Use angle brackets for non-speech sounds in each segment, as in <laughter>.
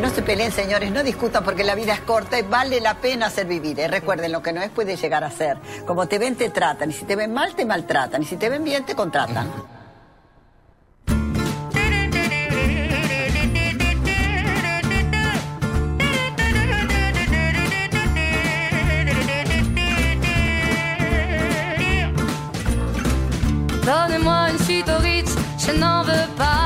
No se peleen, señores, no discutan porque la vida es corta y vale la pena hacer vivir. ¿eh? Recuerden, lo que no es puede llegar a ser. Como te ven, te tratan. Y si te ven mal, te maltratan. Y si te ven bien, te contratan. Donnez-moi je n'en veux pas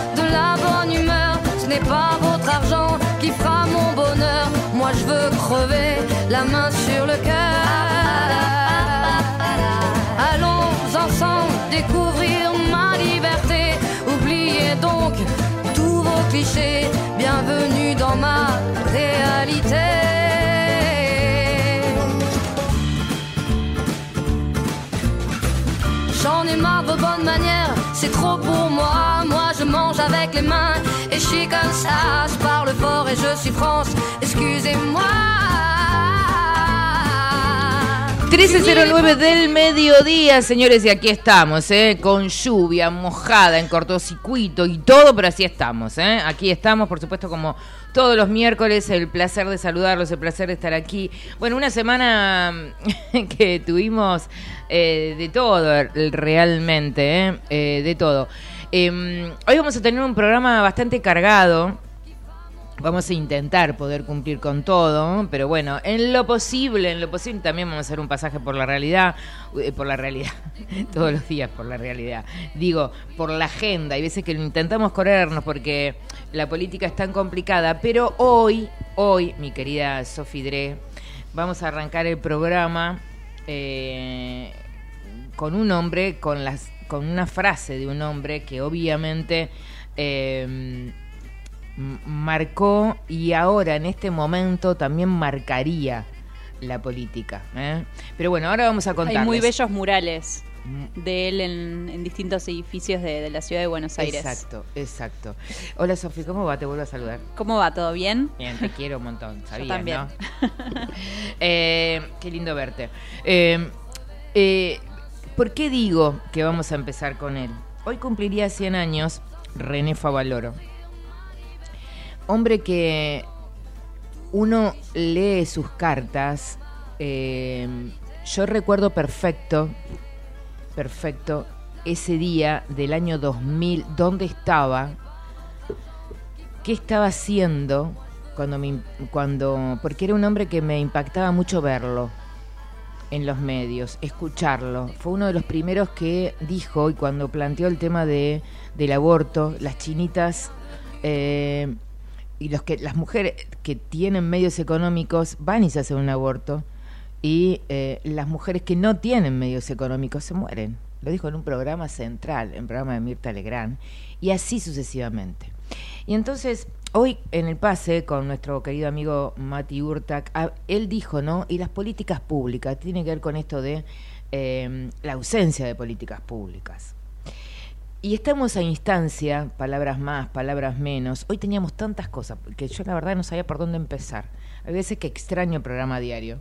n'est pas votre argent qui fera mon bonheur. Moi je veux crever la main sur le cœur. Allons ensemble découvrir ma liberté. Oubliez donc tous vos clichés. Bienvenue dans ma réalité. J'en ai marre de bonnes manières, c'est trop pour moi. Avec les mains et je suis fort et je France, excusez-moi. 13.09 del mediodía, señores, y aquí estamos, ¿eh? con lluvia, mojada, en cortocircuito y todo, pero así estamos. ¿eh? Aquí estamos, por supuesto, como todos los miércoles, el placer de saludarlos, el placer de estar aquí. Bueno, una semana <laughs> que tuvimos eh, de todo, realmente, ¿eh? Eh, de todo. Eh, hoy vamos a tener un programa bastante cargado. Vamos a intentar poder cumplir con todo, pero bueno, en lo posible, en lo posible también vamos a hacer un pasaje por la realidad, eh, por la realidad, <laughs> todos los días por la realidad. Digo, por la agenda, hay veces que intentamos corrernos porque la política es tan complicada, pero hoy, hoy, mi querida Sofi Dre, vamos a arrancar el programa eh, con un hombre, con las, con una frase de un hombre que obviamente eh, marcó y ahora en este momento también marcaría la política. ¿eh? Pero bueno, ahora vamos a contar. Hay muy bellos murales de él en, en distintos edificios de, de, la ciudad de Buenos Aires. Exacto, exacto. Hola Sofía, ¿cómo va? Te vuelvo a saludar. ¿Cómo va? ¿Todo bien? Bien, te quiero un montón. <laughs> Sabías, Yo también. ¿no? <laughs> eh, qué lindo verte. Eh, eh, ¿Por qué digo que vamos a empezar con él? Hoy cumpliría 100 años René Favaloro. Hombre que uno lee sus cartas. Eh, yo recuerdo perfecto, perfecto, ese día del año 2000, dónde estaba, qué estaba haciendo, cuando, me, cuando porque era un hombre que me impactaba mucho verlo en los medios, escucharlo. Fue uno de los primeros que dijo, y cuando planteó el tema de, del aborto, las chinitas... Eh, y los que las mujeres que tienen medios económicos van y se hacen un aborto y eh, las mujeres que no tienen medios económicos se mueren. Lo dijo en un programa central, en programa de Mirta Legrand, y así sucesivamente. Y entonces hoy en el pase con nuestro querido amigo Mati Urtak, a- él dijo, ¿no? Y las políticas públicas, tiene que ver con esto de eh, la ausencia de políticas públicas. Y estamos a instancia, palabras más, palabras menos. Hoy teníamos tantas cosas que yo la verdad no sabía por dónde empezar. Hay veces que extraño el programa diario,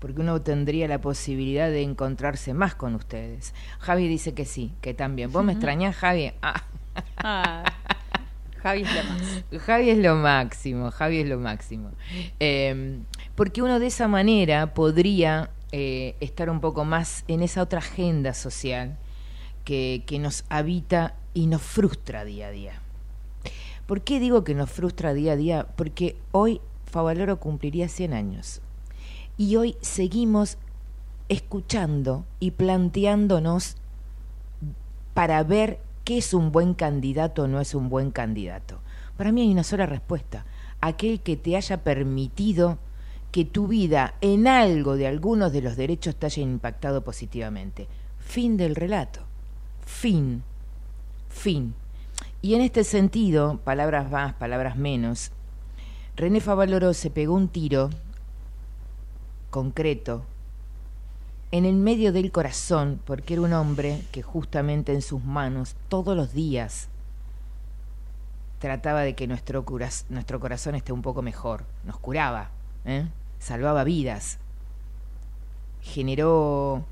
porque uno tendría la posibilidad de encontrarse más con ustedes. Javi dice que sí, que también. ¿Vos me extrañás, Javi? Ah. Ah, Javi es lo máximo, Javi es lo máximo. Eh, porque uno de esa manera podría eh, estar un poco más en esa otra agenda social que, que nos habita y nos frustra día a día. ¿Por qué digo que nos frustra día a día? Porque hoy Favaloro cumpliría 100 años. Y hoy seguimos escuchando y planteándonos para ver qué es un buen candidato o no es un buen candidato. Para mí hay una sola respuesta. Aquel que te haya permitido que tu vida en algo de algunos de los derechos te haya impactado positivamente. Fin del relato. Fin. Fin. Y en este sentido, palabras más, palabras menos, René Favaloro se pegó un tiro concreto en el medio del corazón, porque era un hombre que justamente en sus manos todos los días trataba de que nuestro, nuestro corazón esté un poco mejor, nos curaba, ¿eh? salvaba vidas, generó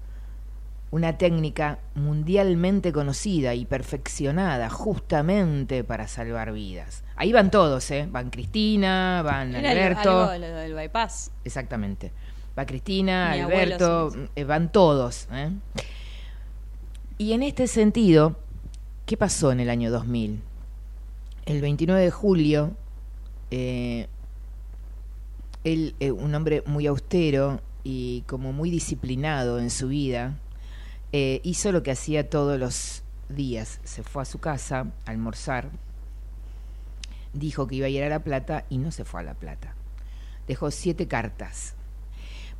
una técnica mundialmente conocida y perfeccionada justamente para salvar vidas. Ahí van todos, ¿eh? van Cristina, van Era Alberto. algo lo del bypass. Exactamente. Va Cristina, Mi Alberto, eh, van todos. ¿eh? Y en este sentido, ¿qué pasó en el año 2000? El 29 de julio, eh, él, eh, un hombre muy austero y como muy disciplinado en su vida, hizo lo que hacía todos los días. Se fue a su casa a almorzar, dijo que iba a ir a La Plata y no se fue a La Plata. Dejó siete cartas.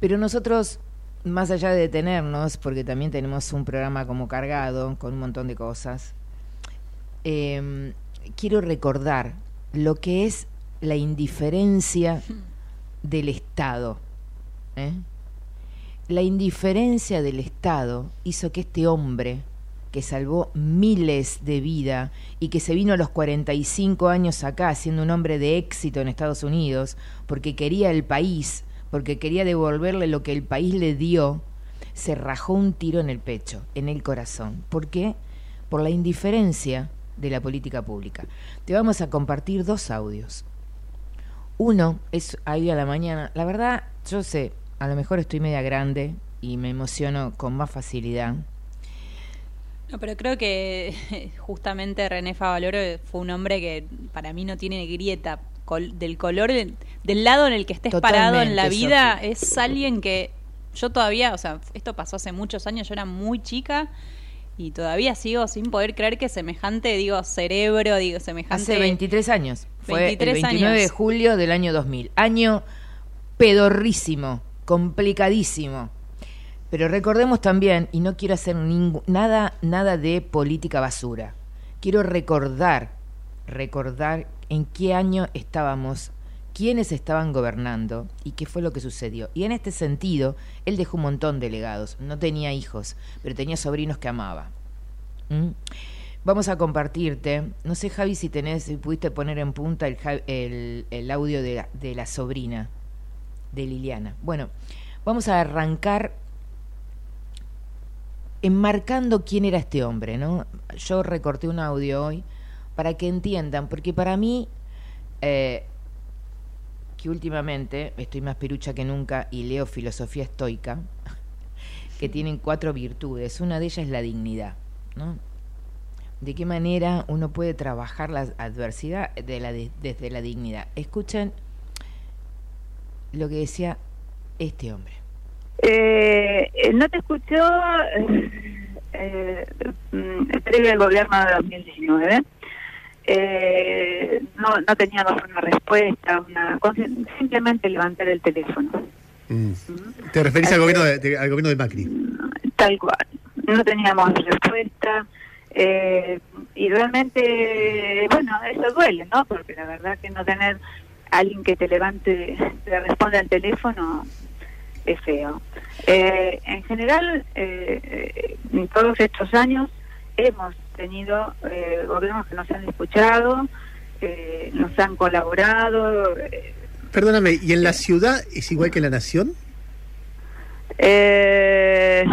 Pero nosotros, más allá de detenernos, porque también tenemos un programa como cargado, con un montón de cosas, eh, quiero recordar lo que es la indiferencia <laughs> del Estado. ¿eh? La indiferencia del Estado hizo que este hombre, que salvó miles de vidas y que se vino a los 45 años acá siendo un hombre de éxito en Estados Unidos, porque quería el país, porque quería devolverle lo que el país le dio, se rajó un tiro en el pecho, en el corazón. ¿Por qué? Por la indiferencia de la política pública. Te vamos a compartir dos audios. Uno es ahí a la mañana. La verdad, yo sé, a lo mejor estoy media grande y me emociono con más facilidad. No, pero creo que <laughs> justamente René Favaloro fue un hombre que para mí no tiene grieta col- del color del, lado en el que estés parado en la vida. Es alguien que yo todavía, o sea, esto pasó hace muchos años, yo era muy chica y todavía sigo sin poder creer que semejante, digo, cerebro, digo, semejante... Hace 23 años. Fue 23 el 29 de julio del año 2000. Año pedorrísimo, complicadísimo. Pero recordemos también, y no quiero hacer nada, nada de política basura. Quiero recordar, recordar en qué año estábamos, quiénes estaban gobernando y qué fue lo que sucedió. Y en este sentido, él dejó un montón de legados. No tenía hijos, pero tenía sobrinos que amaba. ¿Mm? Vamos a compartirte, no sé Javi si tenés, si pudiste poner en punta el, audio de la, de la sobrina de Liliana. Bueno, vamos a arrancar enmarcando quién era este hombre, ¿no? Yo recorté un audio hoy para que entiendan, porque para mí, eh, que últimamente estoy más pirucha que nunca y leo filosofía estoica, <laughs> que tienen cuatro virtudes. Una de ellas es la dignidad, ¿no? De qué manera uno puede trabajar la adversidad de la, de- desde la dignidad. Escuchen lo que decía este hombre. Eh, no te escuchó eh, eh, mm, previo al gobierno de 2019. Eh, no, no teníamos una respuesta, una simplemente levantar el teléfono, Mm. ¿Te referís al gobierno de, de- al gobierno de Macri? tal cual. No teníamos respuesta. Eh, y realmente, bueno, eso duele, ¿no? Porque la verdad que no tener alguien que te levante, te responda al teléfono, es feo. Eh, en general, eh, eh, en todos estos años hemos tenido eh, gobiernos que nos han escuchado, eh, nos han colaborado. eh, Perdóname, ¿y en la ciudad es igual que en la nación? Eh,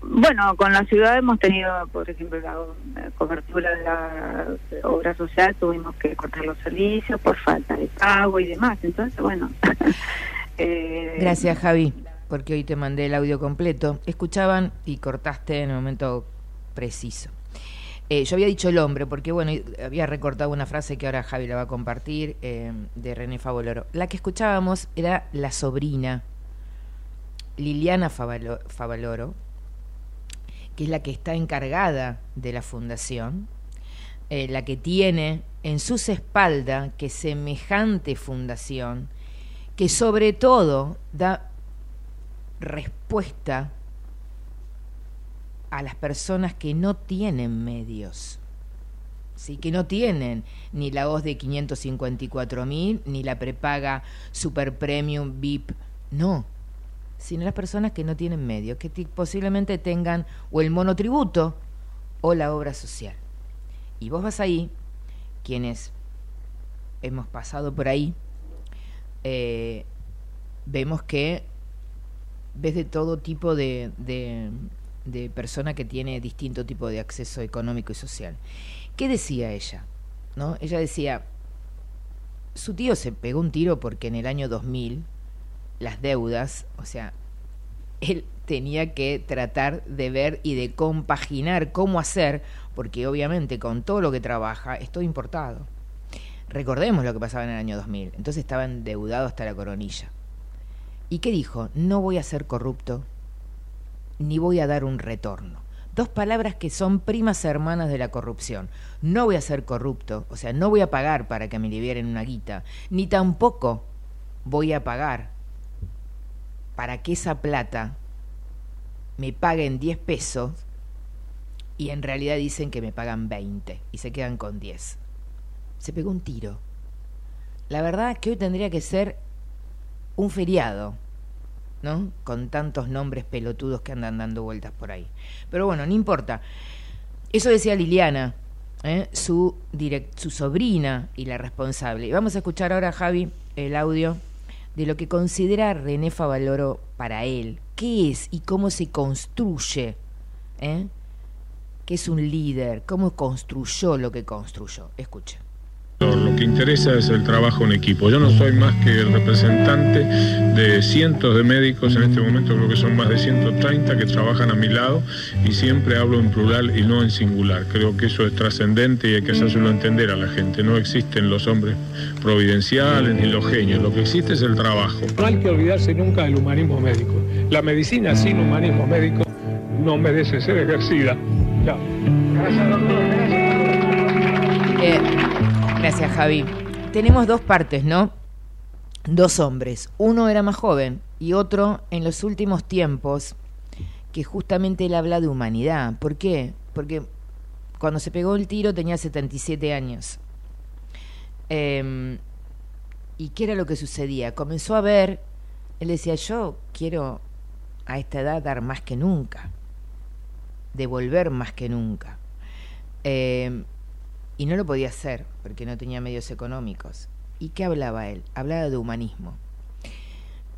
bueno, con la ciudad hemos tenido, por ejemplo, la cobertura de la obra social, tuvimos que cortar los servicios por falta de pago y demás. Entonces, bueno. <laughs> eh, Gracias, Javi, porque hoy te mandé el audio completo. Escuchaban y cortaste en el momento preciso. Eh, yo había dicho el hombre, porque bueno, había recortado una frase que ahora Javi la va a compartir, eh, de René Favoloro. La que escuchábamos era la sobrina, Liliana Favalo- Favaloro, que es la que está encargada de la fundación, eh, la que tiene en sus espaldas que semejante fundación, que sobre todo da respuesta a las personas que no tienen medios. ¿sí? que no tienen ni la voz de 554 mil, ni la prepaga super premium VIP, no, sino las personas que no tienen medios, que posiblemente tengan o el monotributo o la obra social. Y vos vas ahí, quienes hemos pasado por ahí, eh, vemos que ves de todo tipo de, de persona que tiene distinto tipo de acceso económico y social. ¿Qué decía ella? ¿No? Ella decía, su tío se pegó un tiro porque en el año 2000 las deudas, o sea, <laughs> él tenía que tratar de ver y de compaginar cómo hacer, porque obviamente con todo lo que trabaja es todo importado. Recordemos lo que pasaba en el año 2000. Entonces estaba endeudado hasta la coronilla. ¿Y qué dijo? No voy a ser corrupto, ni voy a dar un retorno. Dos palabras que son primas hermanas de la corrupción. No voy a ser corrupto, o sea, no voy a pagar para que me liberen una guita, ni tampoco voy a pagar para que esa plata me paguen 10 pesos y en realidad dicen que me pagan 20 y se quedan con 10. Se pegó un tiro. La verdad que hoy tendría que ser un feriado, Con tantos nombres pelotudos que andan dando vueltas por ahí. Pero bueno, no importa. Eso decía Liliana, ¿eh? su sobrina y la responsable. Y vamos a escuchar ahora, Javi, el audio de lo que considera René Favaloro para él. ¿Qué es y cómo se construye? ¿eh? ¿Qué es un líder? ¿Cómo construyó lo que construyó? Escucha. Lo que interesa es el trabajo en equipo. Yo no soy más que el representante de cientos de médicos, en este momento creo que son más de 130 que trabajan a mi lado y siempre hablo en plural y no en singular. Creo que eso es trascendente y hay que hacérselo entender a la gente. No existen los hombres providenciales ni los genios, lo que existe es el trabajo. No hay que olvidarse nunca del humanismo médico. La medicina sin humanismo médico no merece ser ejercida. Chao. Eh, gracias, Javi. Tenemos dos partes, ¿no? Dos hombres. Uno era más joven y otro en los últimos tiempos, que justamente él habla de humanidad. ¿Por qué? Porque cuando se pegó el tiro tenía 77 años. Eh, ¿Y qué era lo que sucedía? Comenzó a ver, él decía, yo quiero a esta edad dar más que nunca, devolver más que nunca. Eh, y no lo podía hacer porque no tenía medios económicos. ¿Y qué hablaba él? Hablaba de humanismo.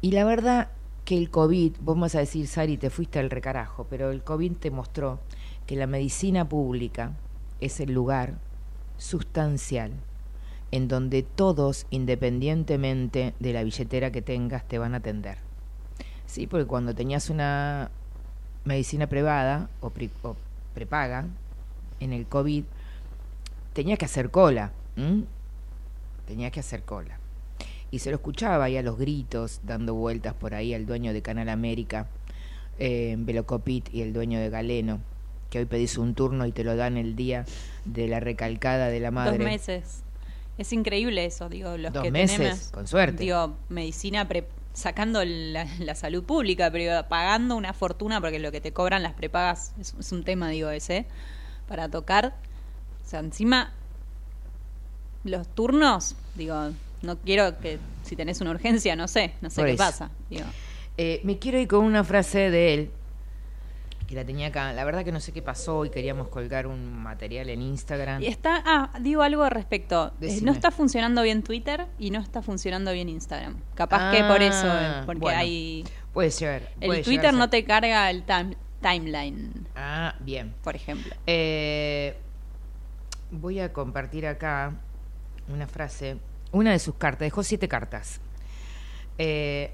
Y la verdad que el COVID, vas a decir, Sari, te fuiste al recarajo, pero el COVID te mostró que la medicina pública es el lugar sustancial en donde todos, independientemente de la billetera que tengas, te van a atender. Sí, porque cuando tenías una medicina privada o, o prepaga en el COVID, tenías que hacer cola. ¿m? Tenías que hacer cola. Y se lo escuchaba ahí a los gritos, dando vueltas por ahí al dueño de Canal América, eh, Velocopit y el dueño de Galeno, que hoy pedís un turno y te lo dan el día de la recalcada de la madre. Dos meses. Es increíble eso, digo, los Dos que meses, tenemos, con suerte. Digo, medicina pre- sacando la, la salud pública, pero pagando una fortuna porque lo que te cobran las prepagas es, es un tema, digo, ese. para tocar. O sea, encima los turnos, digo, no quiero que si tenés una urgencia, no sé, no sé Por qué eso. pasa. Digo, Eh, me quiero ir con una frase de él, que la tenía acá. La verdad que no sé qué pasó y queríamos colgar un material en Instagram. Y está, ah, digo algo al respecto. Eh, no está funcionando bien Twitter y no está funcionando bien Instagram. Capaz que por eso, Ah, eh, porque bueno. hay... Puede ser. El Twitter no te carga el time- timeline, Ah, bien. por ejemplo. Eh, voy a compartir acá una frase. Una de sus cartas, dejó siete cartas. Eh,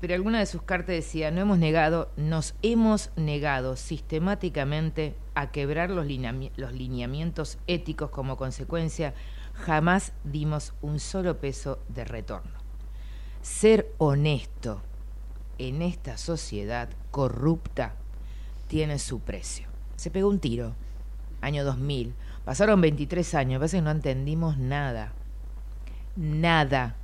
pero alguna de sus cartas decía, no hemos negado, nos hemos negado sistemáticamente a quebrar los, los lineamientos éticos como consecuencia, jamás dimos un solo peso de retorno. Ser honesto en esta sociedad corrupta tiene su precio. Se pegó un tiro, año 2000. Pasaron 23 años, a veces no entendimos nada. Nada.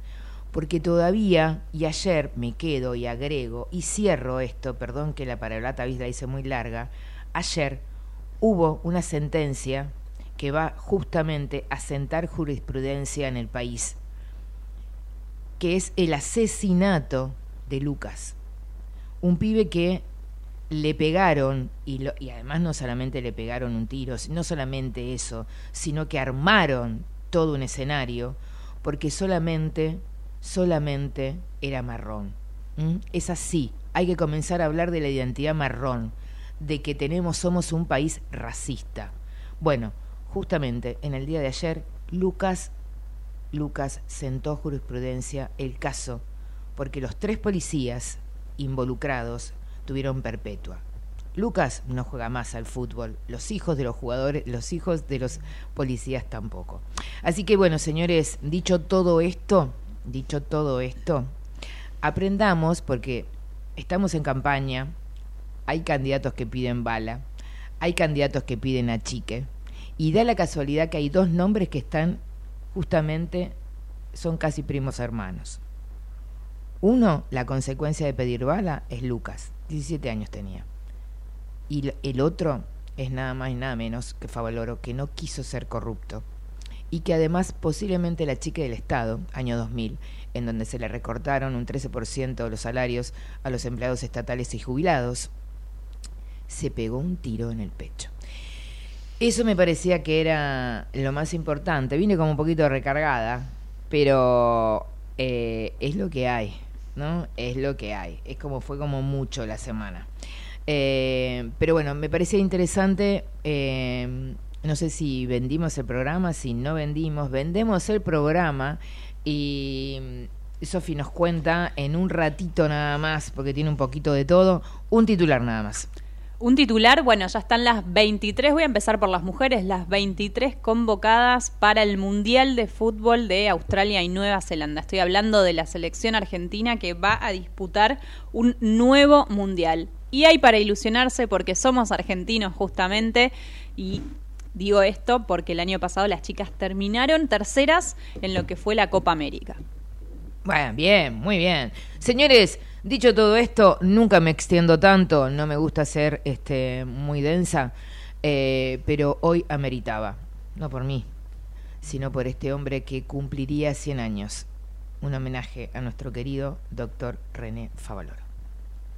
Porque todavía, y ayer me quedo y agrego, y cierro esto, perdón que la parablata la hice muy larga, ayer hubo una sentencia que va justamente a sentar jurisprudencia en el país, que es el asesinato de Lucas un pibe que le pegaron, y, lo- y además no solamente le pegaron un tiro, no solamente eso, sino que armaron todo un escenario, porque solamente, solamente era marrón. Es así, hay que comenzar a hablar de la identidad marrón, de que tenemos, somos un país racista. Bueno, justamente en el día de ayer, Lucas, Lucas sentó jurisprudencia el caso, porque los tres policías involucrados tuvieron perpetua. Lucas no juega más al fútbol, los hijos de los jugadores, los hijos de los policías tampoco. Así que bueno, señores, dicho todo esto, dicho todo esto, aprendamos porque estamos en campaña, hay candidatos que piden bala, hay candidatos que piden achique, y da la casualidad que hay dos nombres que están justamente, son casi primos hermanos. Uno, la consecuencia de pedir bala, es Lucas, 17 años tenía. Y el otro es nada más y nada menos que Favaloro, que no quiso ser corrupto. Y que además posiblemente la chica del Estado, año 2000, en donde se le recortaron un 13% de los salarios a los empleados estatales y jubilados, se pegó un tiro en el pecho. Eso me parecía que era lo más importante. Vine como un poquito recargada, pero eh, es lo que hay, ¿no? Es lo que hay. Es como fue como mucho la semana. Eh, pero bueno, me parecía interesante. eh, no sé si vendimos el programa, si no vendimos, vendemos el programa y Sofi nos cuenta en un ratito nada más, porque tiene un poquito de todo, un titular nada más. Un titular, bueno, ya están las 23, voy a empezar por las mujeres, las 23 convocadas para el Mundial de Fútbol de Australia y Nueva Zelanda. Estoy hablando de la selección argentina que va a disputar un nuevo Mundial. Y hay para ilusionarse porque somos argentinos justamente y digo esto porque el año pasado las chicas terminaron terceras en lo que fue la Copa América. Bueno, bien, muy bien. Señores, dicho todo esto, nunca me extiendo tanto, no me gusta ser este, muy densa, eh, pero hoy ameritaba, no por mí, sino por este hombre que cumpliría 100 años. Un homenaje a nuestro querido doctor René Favaloro.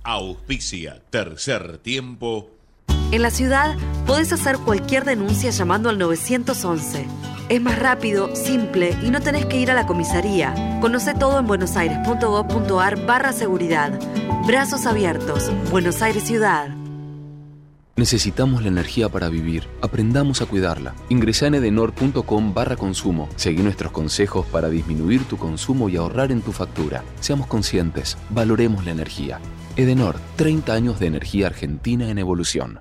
Auspicia Tercer Tiempo. En la ciudad podés hacer cualquier denuncia llamando al 911. Es más rápido, simple y no tenés que ir a la comisaría. Conoce todo en buenosaires.gov.ar barra seguridad. Brazos abiertos. Buenos Aires Ciudad. Necesitamos la energía para vivir. Aprendamos a cuidarla. Ingresa en edenor.com barra consumo. Seguí nuestros consejos para disminuir tu consumo y ahorrar en tu factura. Seamos conscientes. Valoremos la energía. Edenor, 30 años de energía argentina en evolución.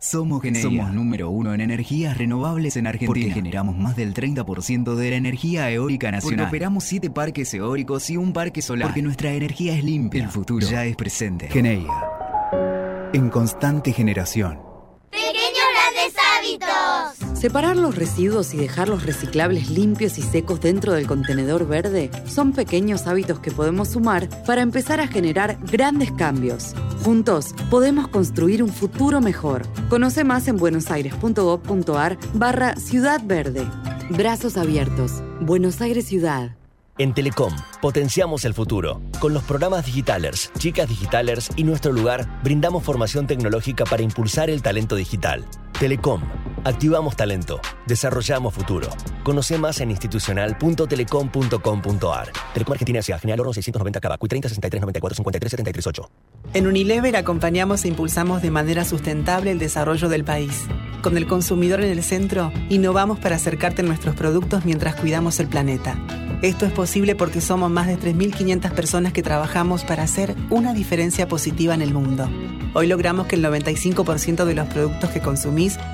Somos Geneia. Somos número uno en energías renovables en Argentina. Porque generamos más del 30% de la energía eólica nacional. Porque operamos 7 parques eólicos y un parque solar. Porque nuestra energía es limpia. El futuro ya es presente. Geneia. en constante generación. Pequeños grandes hábitos. Separar los residuos y dejar los reciclables limpios y secos dentro del contenedor verde son pequeños hábitos que podemos sumar para empezar a generar grandes cambios. Juntos podemos construir un futuro mejor. Conoce más en buenosaires.gov.ar barra Ciudad Verde. Brazos abiertos. Buenos Aires Ciudad. En Telecom, potenciamos el futuro. Con los programas Digitalers, Chicas Digitalers y Nuestro Lugar, brindamos formación tecnológica para impulsar el talento digital. Telecom, activamos talento, desarrollamos futuro. Conoce más en institucional.telecom.com.ar. Telecom Argentina S.A. General Oro 690 Cava, 30 63 94 53 73 8. En Unilever acompañamos e impulsamos de manera sustentable el desarrollo del país. Con el consumidor en el centro, innovamos para acercarte a nuestros productos mientras cuidamos el planeta. Esto es posible porque somos más de 3.500 personas que trabajamos para hacer una diferencia positiva en el mundo. Hoy logramos que el 95% de los productos que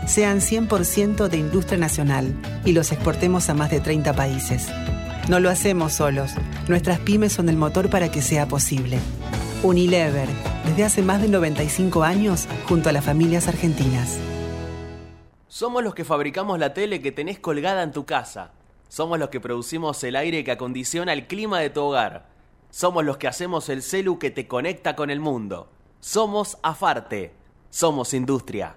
sean 100% de industria nacional y los exportemos a más de 30 países. No lo hacemos solos. Nuestras pymes son el motor para que sea posible. Unilever, desde hace más de 95 años, junto a las familias argentinas. Somos los que fabricamos la tele que tenés colgada en tu casa. Somos los que producimos el aire que acondiciona el clima de tu hogar. Somos los que hacemos el celu que te conecta con el mundo. Somos Afarte. Somos industria.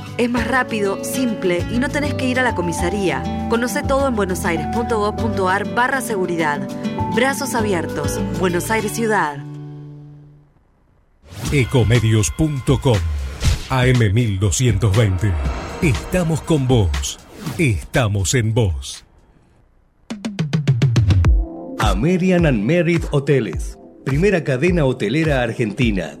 Es más rápido, simple y no tenés que ir a la comisaría. Conoce todo en buenosaires.gov.ar barra seguridad. Brazos abiertos. Buenos Aires Ciudad. Ecomedios.com AM1220. Estamos con vos. Estamos en vos. American and Merit Hoteles. Primera cadena hotelera argentina.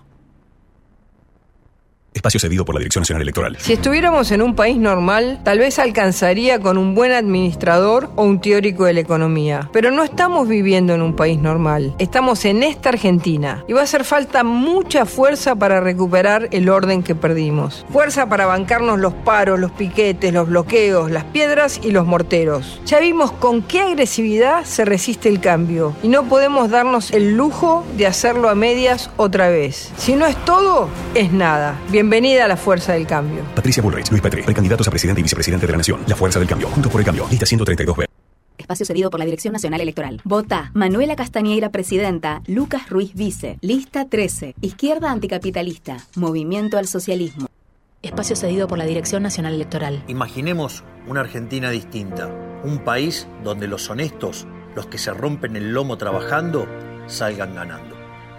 Espacio cedido por la Dirección Nacional Electoral. Si estuviéramos en un país normal, tal vez alcanzaría con un buen administrador o un teórico de la economía. Pero no estamos viviendo en un país normal. Estamos en esta Argentina. Y va a hacer falta mucha fuerza para recuperar el orden que perdimos. Fuerza para bancarnos los paros, los piquetes, los bloqueos, las piedras y los morteros. Ya vimos con qué agresividad se resiste el cambio. Y no podemos darnos el lujo de hacerlo a medias otra vez. Si no es todo, es nada. Bienvenida a la fuerza del cambio. Patricia Bullrich, Luis Petri, precandidatos a presidente y vicepresidente de la Nación. La fuerza del cambio. Juntos por el cambio. Lista 132B. Espacio cedido por la Dirección Nacional Electoral. Vota Manuela Castañeira, presidenta. Lucas Ruiz, vice. Lista 13. Izquierda anticapitalista. Movimiento al socialismo. Espacio cedido por la Dirección Nacional Electoral. Imaginemos una Argentina distinta. Un país donde los honestos, los que se rompen el lomo trabajando, salgan ganando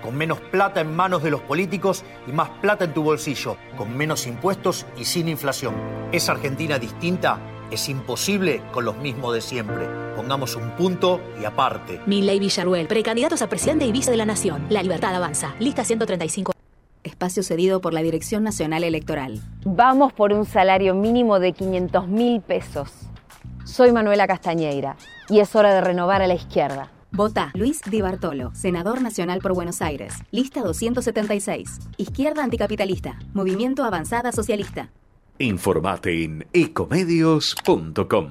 con menos plata en manos de los políticos y más plata en tu bolsillo, con menos impuestos y sin inflación. Esa Argentina distinta es imposible con los mismos de siempre. Pongamos un punto y aparte. Milley Villaruel, precandidatos a presidente y vice de la Nación. La libertad avanza. Lista 135. Espacio cedido por la Dirección Nacional Electoral. Vamos por un salario mínimo de 500 mil pesos. Soy Manuela Castañeira y es hora de renovar a la izquierda. Vota Luis Di Bartolo, senador nacional por Buenos Aires. Lista 276. Izquierda anticapitalista. Movimiento Avanzada Socialista. Informate en ecomedios.com.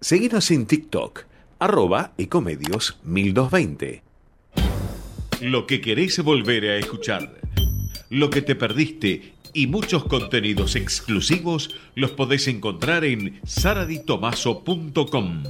Seguinos en TikTok, arroba ecomedios 1220. Lo que querés volver a escuchar, lo que te perdiste y muchos contenidos exclusivos los podés encontrar en saraditomaso.com.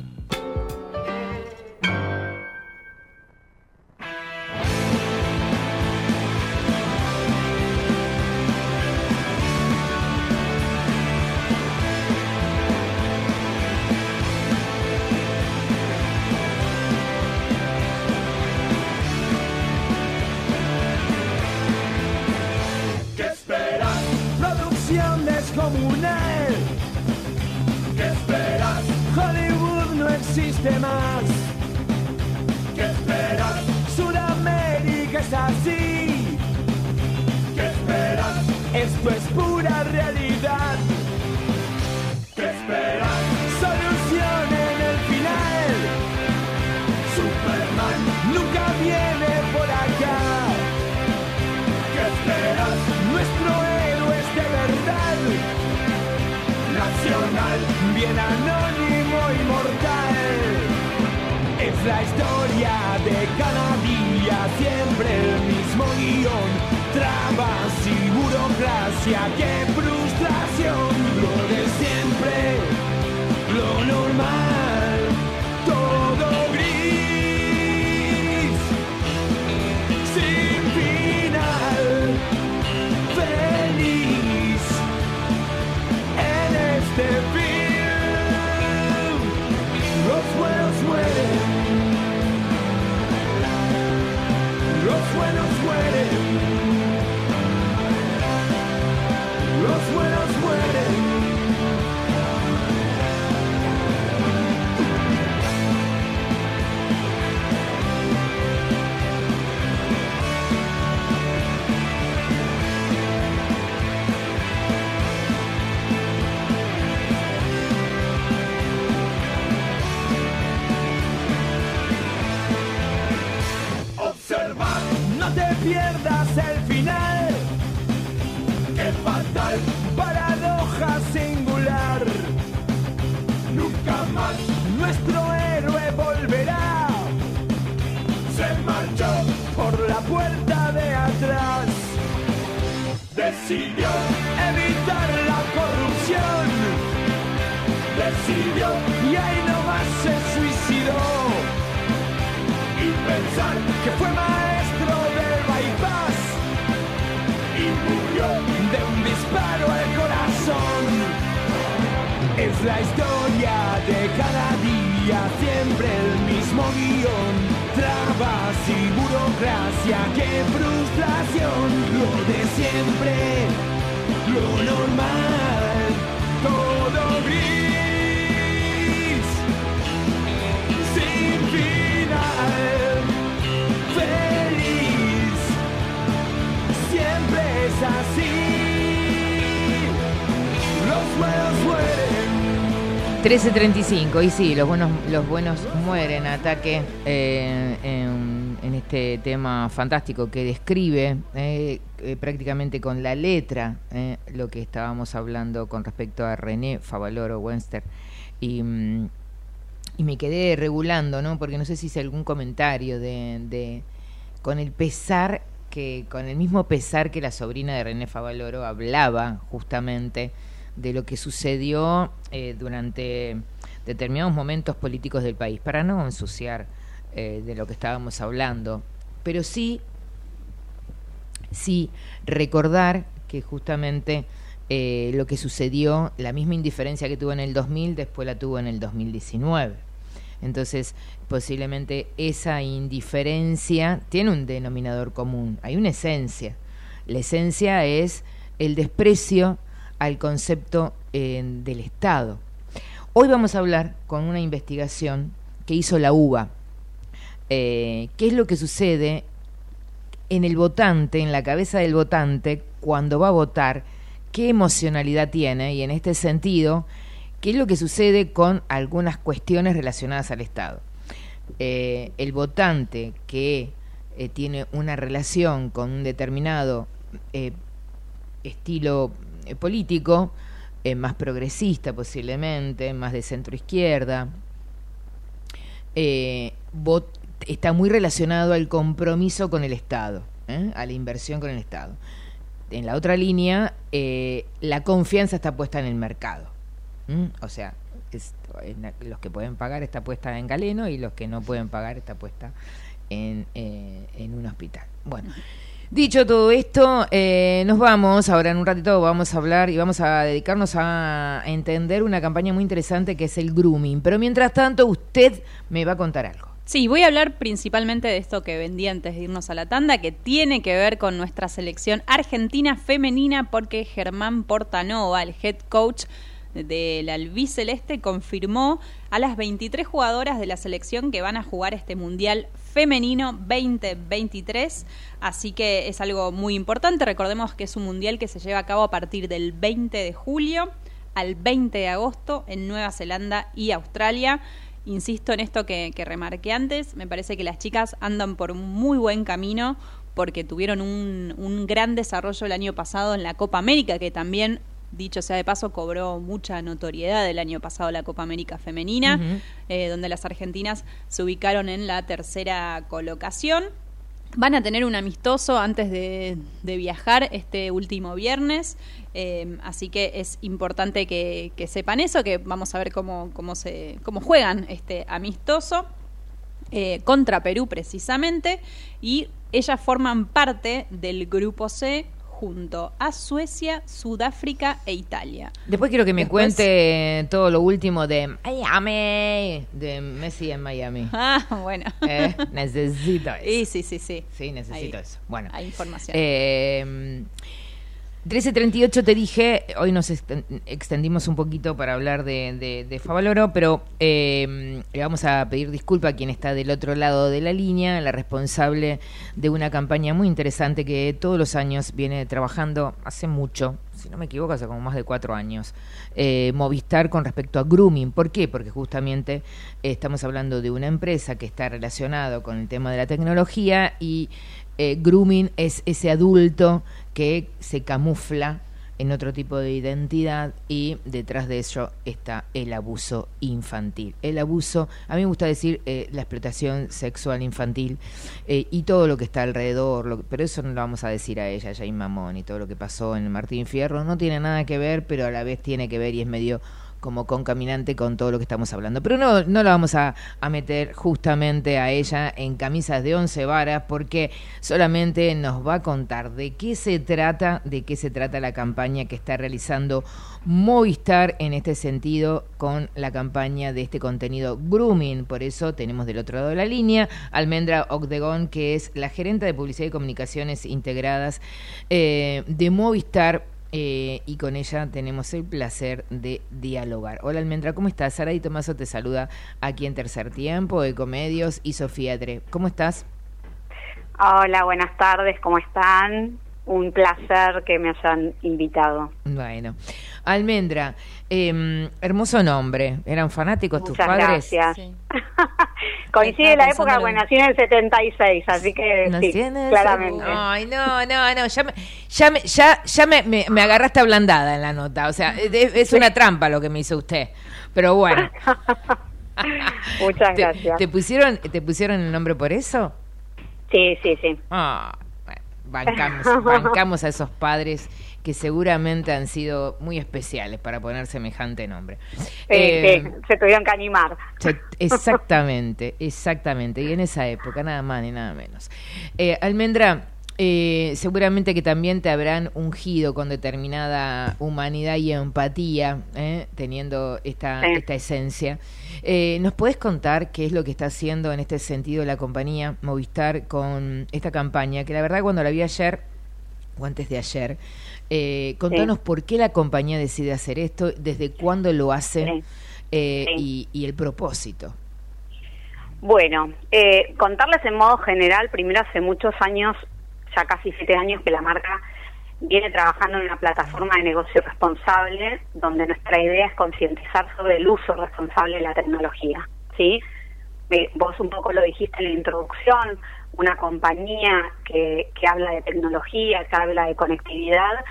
13.35, y sí, los buenos, los buenos mueren, ataque eh, en, este tema fantástico que describe eh, eh, prácticamente con la letra eh, lo que estábamos hablando con respecto a René Favaloro Wenster. Y, mm, y me quedé regulando, ¿no? Porque no sé si hice algún comentario de, de con el pesar que, con el mismo pesar que la sobrina de René Favaloro hablaba justamente de lo que sucedió eh, durante determinados momentos políticos del país, para no ensuciar eh, de lo que estábamos hablando, pero sí, sí recordar que justamente eh, lo que sucedió, la misma indiferencia que tuvo en el 2000, después la tuvo en el 2019. Entonces, posiblemente esa indiferencia tiene un denominador común, hay una esencia. La esencia es el desprecio al concepto eh, del Estado. Hoy vamos a hablar con una investigación que hizo la UBA. Eh, ¿Qué es lo que sucede en el votante, en la cabeza del votante, cuando va a votar? ¿Qué emocionalidad tiene? Y en este sentido, ¿qué es lo que sucede con algunas cuestiones relacionadas al Estado? Eh, el votante que tiene una relación con un determinado estilo político, eh, más progresista posiblemente, más de centro izquierda, eh, está muy relacionado al compromiso con el Estado, ¿eh? a la inversión con el Estado. En la otra línea, eh, la confianza está puesta en el mercado. O sea, los que pueden pagar está puesta en Galeno y los que no pueden pagar está puesta en, en un hospital. Bueno. Dicho todo esto, eh, nos vamos, ahora en un ratito vamos a hablar y vamos a dedicarnos a entender una campaña muy interesante que es el grooming. Pero mientras tanto, usted me va a contar algo. Sí, voy a hablar principalmente de esto que vendí antes de irnos a la tanda, que tiene que ver con nuestra selección argentina femenina, porque Germán Portanova, el head coach del albiceleste, confirmó a las 23 jugadoras de la selección que van a jugar este Mundial Femenino 2023. Así que es algo muy importante. Recordemos que es un Mundial que se lleva a cabo a partir del 20 de julio al 20 de agosto en Nueva Zelanda y Australia. Insisto en esto que, remarqué antes, me parece que las chicas andan por un muy buen camino porque tuvieron un, un gran desarrollo el año pasado en la Copa América, que también dicho sea de paso, cobró mucha notoriedad el año pasado la Copa América Femenina, eh, donde las argentinas se ubicaron en la tercera colocación. Van a tener un amistoso antes de, viajar este último viernes, eh, así que es importante que, sepan eso, que vamos a ver cómo, cómo, se, cómo juegan este amistoso. Eh, contra Perú precisamente y ellas forman parte del grupo C junto a Suecia, Sudáfrica e Italia. Después quiero que me cuente todo lo último de Miami, de Messi en Miami. <laughs> Ah, bueno. Eh, necesito <laughs> eso. Sí, sí, sí. Sí, necesito eso. Bueno. Hay información. Eh, 1338 te dije, hoy nos extendimos un poquito para hablar de, de, Favaloro, pero eh, le vamos a pedir disculpa a quien está del otro lado de la línea, la responsable de una campaña muy interesante que todos los años viene trabajando hace mucho, si no me equivoco, hace como más de cuatro años, eh, Movistar con respecto a grooming. ¿Por qué? Porque justamente eh, estamos hablando de una empresa que está relacionado con el tema de la tecnología y grooming es ese adulto que se camufla en otro tipo de identidad y detrás de eso está el abuso infantil. El abuso, a mí me gusta decir eh, la explotación sexual infantil eh, y todo lo que está alrededor, pero eso no lo vamos a decir a ella, Jane Mamón y todo lo que pasó en Martín Fierro, no tiene nada que ver, pero a la vez tiene que ver y es medio como concaminante con todo lo que estamos hablando. Pero no, no la vamos a, meter justamente a ella en camisas de once varas porque solamente nos va a contar de qué se trata, de qué se trata la campaña que está realizando Movistar en este sentido con la campaña de este contenido grooming. Por eso tenemos del otro lado de la línea Almendra Ocdegón, que es la gerente de publicidad y comunicaciones integradas eh, de Movistar eh, y con ella tenemos el placer de dialogar. Hola Almendra, ¿cómo estás? Sara y Tomaso te saluda aquí en Tercer Tiempo, Ecomedios y Sofía Dre. ¿Cómo estás? Hola, buenas tardes, ¿cómo están? Un placer que me hayan invitado. Bueno, Almendra, eh, hermoso nombre. ¿Eran fanáticos tus padres? Gracias. <laughs> Coincide la época, bueno, nací en el 76, así que sí, claramente. Ay, no, no, no, ya me, ya me, ya, ya me, me, agarraste ablandada en la nota. O sea, es, una trampa lo que me hizo usted. Pero bueno. <laughs> Muchas gracias. ¿Te pusieron, ¿Te pusieron el nombre por eso? Sí, sí, sí. Ah, bancamos, bancamos a esos padres que seguramente han sido muy especiales para poner semejante nombre. Eh, se tuvieron que animar. <laughs> exactamente, exactamente. Y en esa época, nada más ni nada menos. Eh, Almendra, eh, seguramente que también te habrán ungido con determinada humanidad y empatía, teniendo esta, esta esencia. ¿Nos puedes contar qué es lo que está haciendo en este sentido la compañía Movistar con esta campaña? Que la verdad cuando la vi ayer, o antes de ayer, eh, contanos por qué la compañía decide hacer esto, desde cuándo lo hace eh, Y, el propósito. Bueno, eh, contarles en modo general, primero hace muchos años, ya casi siete años que la marca viene trabajando en una plataforma de negocio responsable, donde nuestra idea es concientizar sobre el uso responsable de la tecnología. ¿sí? vos un poco lo dijiste en la introducción, una compañía que, que habla de tecnología, que habla de conectividad,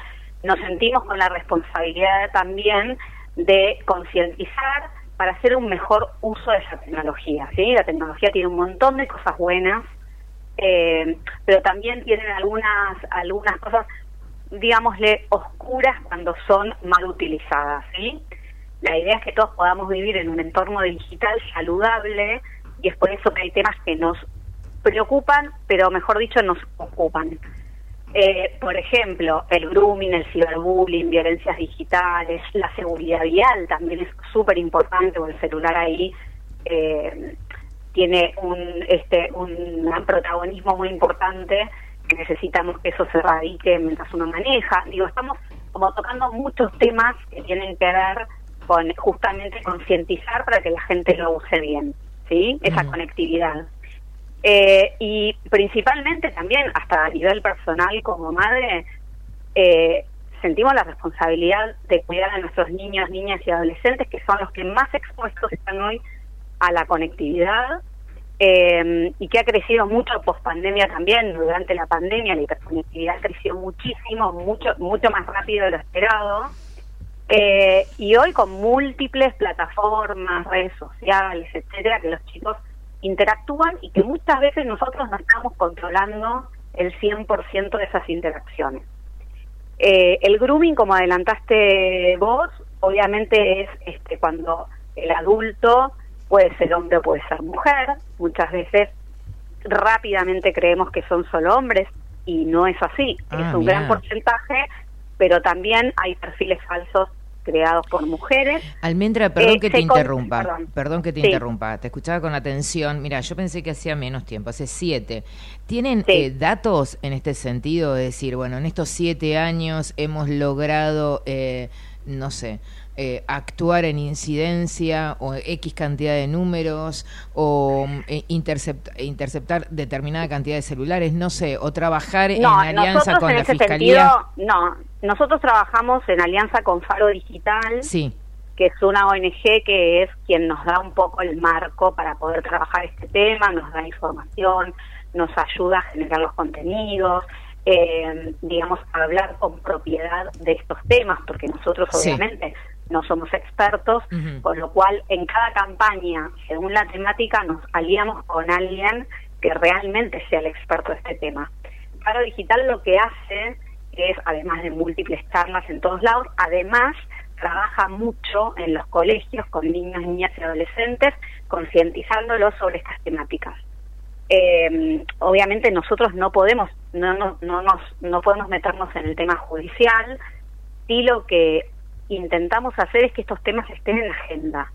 nos sentimos con la responsabilidad también de concientizar para hacer un mejor uso de esa tecnología. ¿sí? La tecnología tiene un montón de cosas buenas, eh, pero también tienen algunas, algunas cosas, digámosle, oscuras cuando son mal utilizadas. ¿sí? La idea es que todos podamos vivir en un entorno digital saludable y es por eso que hay temas que nos preocupan, pero mejor dicho, nos ocupan. Eh, por ejemplo, el grooming, el ciberbullying, violencias digitales, la seguridad vial también es súper importante, o el celular ahí eh, tiene un, este, un protagonismo muy importante que necesitamos que eso se radique mientras uno maneja. Digo, estamos como tocando muchos temas que tienen que ver con justamente concientizar para que la gente lo use bien, ¿sí? Esa conectividad. Eh, y principalmente también, hasta a nivel personal como madre, eh, sentimos la responsabilidad de cuidar a nuestros niños, niñas y adolescentes, que son los que más expuestos están hoy a la conectividad eh, y que ha crecido mucho post pandemia también. Durante la pandemia la hiperconectividad creció muchísimo, mucho, mucho más rápido de lo esperado. y hoy con múltiples plataformas, redes sociales, etcétera, que los chicos interactúan y que muchas veces nosotros no estamos controlando el 100% de esas interacciones. Eh, el grooming, como adelantaste vos, obviamente es este, cuando el adulto puede ser hombre o puede ser mujer. Muchas veces rápidamente creemos que son solo hombres y no es así. Ah, es un gran porcentaje, pero también hay perfiles falsos creados por mujeres. Almendra, perdón Eh, que te con- interrumpa, perdón. perdón. que te Sí. interrumpa, te escuchaba con atención. Mira, yo pensé que hacía menos tiempo, hace siete. ¿Tienen eh, datos en este sentido? de decir, bueno, en estos siete años hemos logrado, eh, no sé, eh, actuar en incidencia o X cantidad de números o eh, intercept- interceptar determinada cantidad de celulares, no sé, o trabajar en alianza con en la ese Fiscalía. sentido, no, nosotros trabajamos en alianza con Faro Digital, Sí. que es una ONG que es quien nos da un poco el marco para poder trabajar este tema, nos da información, nos ayuda a generar los contenidos, eh, digamos, a hablar con propiedad de estos temas, porque nosotros Sí. obviamente no somos expertos, con lo cual en cada campaña, según la temática, nos aliamos con alguien que realmente sea el experto de este tema. Faro Digital lo que hace es, además de múltiples charlas en todos lados, además trabaja mucho en los colegios con niños, niñas y adolescentes, concientizándolos sobre estas temáticas. Eh, obviamente nosotros no podemos, no, no, no, nos, no podemos meternos en el tema judicial, sí lo que intentamos hacer es que estos temas estén en la agenda,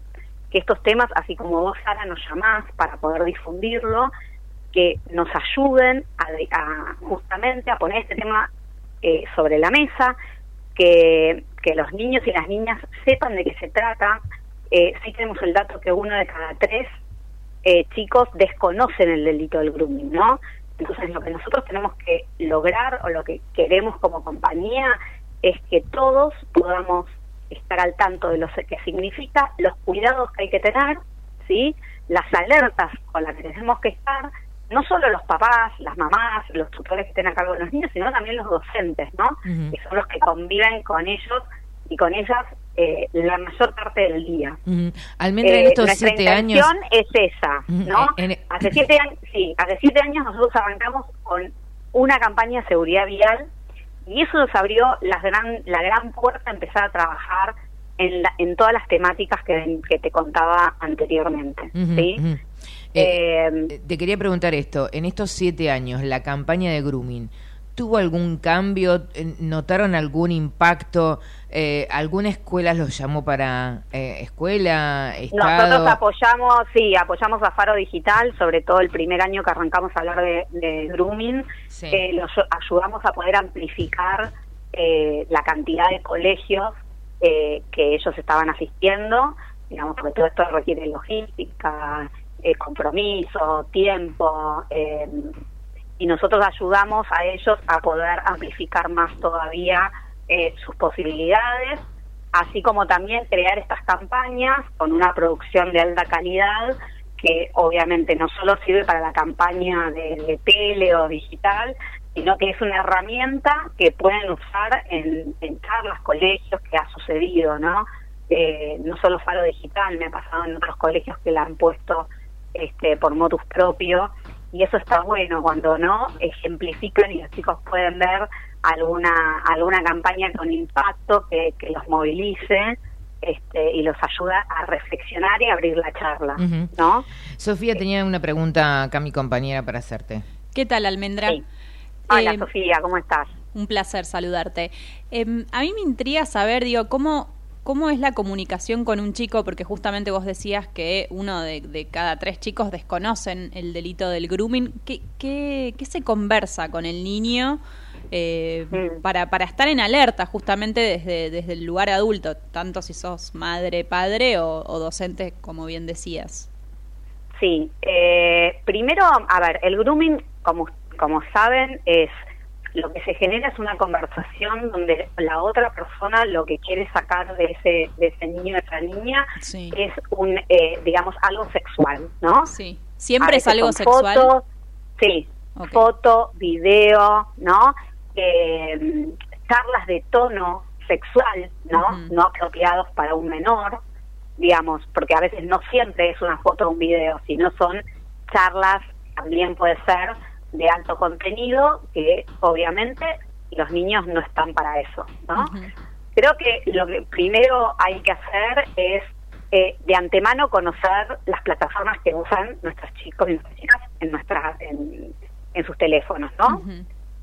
que estos temas, así como vos, Sara, nos llamás para poder difundirlo, que nos ayuden a justamente a poner este tema eh, sobre la mesa, que, que los niños y las niñas sepan de qué se trata. Eh, sí tenemos el dato que uno de cada tres eh, chicos desconocen el delito del grooming, ¿no? Entonces lo que nosotros tenemos que lograr o lo que queremos como compañía es que todos podamos estar al tanto de lo que significa, los cuidados que hay que tener, ¿sí? Las alertas con las que tenemos que estar, no solo los papás, las mamás, los tutores que estén a cargo de los niños, sino también los docentes, ¿no? Ujú. Que son los que conviven con ellos y con ellas eh, la mayor parte del día. Ujú. Almendra, en Eh, estos siete años... intención es esa, ¿no? En- Hace siete años, sí, hace siete años nosotros arrancamos con una campaña de seguridad vial y eso nos abrió la gran, la gran puerta a empezar a trabajar en, la- en todas las temáticas que, que te contaba anteriormente, ¿sí? Ujú. Eh, te quería preguntar esto, en estos siete años, la campaña de grooming, ¿tuvo algún cambio? Eh, ¿Notaron algún impacto? Eh, ¿Alguna escuela los llamó para eh, escuela, Nosotros apoyamos, sí, apoyamos a Faro Digital, sobre todo el primer año que arrancamos a hablar de, de grooming, Sí. eh, los ayudamos a poder amplificar eh, la cantidad de colegios eh, que ellos estaban asistiendo, digamos, porque todo esto requiere logística, eh, compromiso, tiempo, eh, y nosotros ayudamos a ellos a poder amplificar más todavía eh, sus posibilidades, así como también crear estas campañas con una producción de alta calidad que obviamente no solo sirve para la campaña de, tele o digital, sino que es una herramienta que pueden usar en, en charlas, colegios, que ha sucedido, ¿no? eh, no solo Faro Digital, me ha pasado en otros colegios que la han puesto este, por motus propio y eso está bueno cuando no ejemplifican y los chicos pueden ver alguna alguna campaña con impacto que, que los movilice este, y los ayuda a reflexionar y abrir la charla, ¿no? Sofía tenía una pregunta acá mi compañera para hacerte. ¿Qué tal, Almendra? Hola, eh, Sofía, ¿cómo estás? Un placer saludarte. Em, a mí me intriga saber, digo, cómo ¿Cómo es la comunicación con un chico? Porque justamente vos decías que uno de, cada tres chicos desconocen el delito del grooming. ¿Qué, qué, qué se conversa con el niño eh, mm. para, para estar en alerta justamente desde, desde el lugar adulto, tanto si sos madre, padre o, docente, como bien decías? Sí, eh, primero, a ver, el grooming, como, como saben, es lo que se genera es una conversación donde la otra persona lo que quiere sacar de ese de ese niño de esa niña es un eh, digamos algo sexual no sí. Siempre es algo sexual foto, sí. Foto video no eh, charlas de tono sexual no no apropiados para un menor digamos porque a veces no siempre es una foto o un video sino son charlas también puede ser de alto contenido que obviamente los niños no están para eso, ¿no? Creo que lo que primero hay que hacer es eh, de antemano conocer las plataformas que usan nuestros chicos y nuestras chicas en nuestras en, sus teléfonos, ¿no?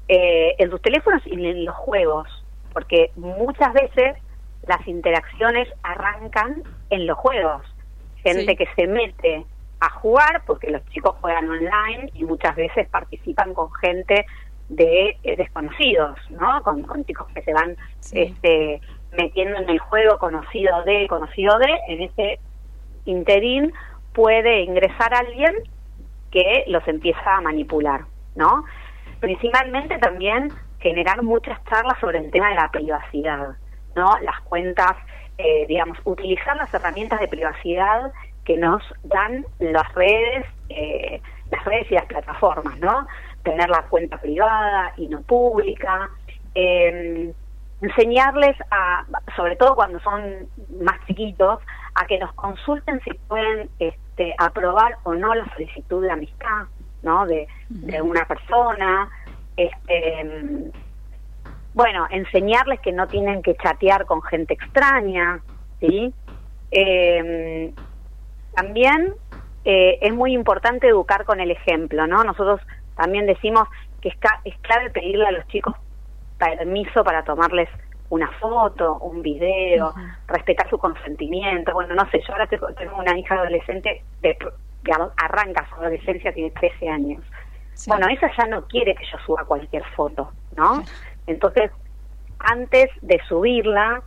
Eh, en sus teléfonos y en los juegos, porque muchas veces las interacciones arrancan en los juegos. Gente que se mete a jugar, porque los chicos juegan online y muchas veces participan con gente de eh, desconocidos, ¿no? Con, chicos que se van este, metiendo en el juego conocido de, conocido de, en ese interín puede ingresar alguien que los empieza a manipular, ¿no? Principalmente también generar muchas charlas sobre el tema de la privacidad, ¿no? Las cuentas, eh, digamos, utilizar las herramientas de privacidad que nos dan las redes, eh, las redes y las plataformas, ¿no? Tener la cuenta privada y no pública, em, enseñarles a, sobre todo cuando son más chiquitos, a que nos consulten si pueden este, aprobar o no la solicitud de amistad, ¿no? De, de una persona, este, em, bueno, enseñarles que no tienen que chatear con gente extraña, ¿sí? Eh, también eh, es muy importante educar con el ejemplo, ¿no? Nosotros también decimos que es, clave pedirle a los chicos permiso para tomarles una foto, un video, respetar su consentimiento. Bueno, no sé, yo ahora tengo, una hija adolescente, de, arranca su adolescencia, tiene 13 años. Bueno, ella ya no quiere que yo suba cualquier foto, ¿no? Entonces, antes de subirla,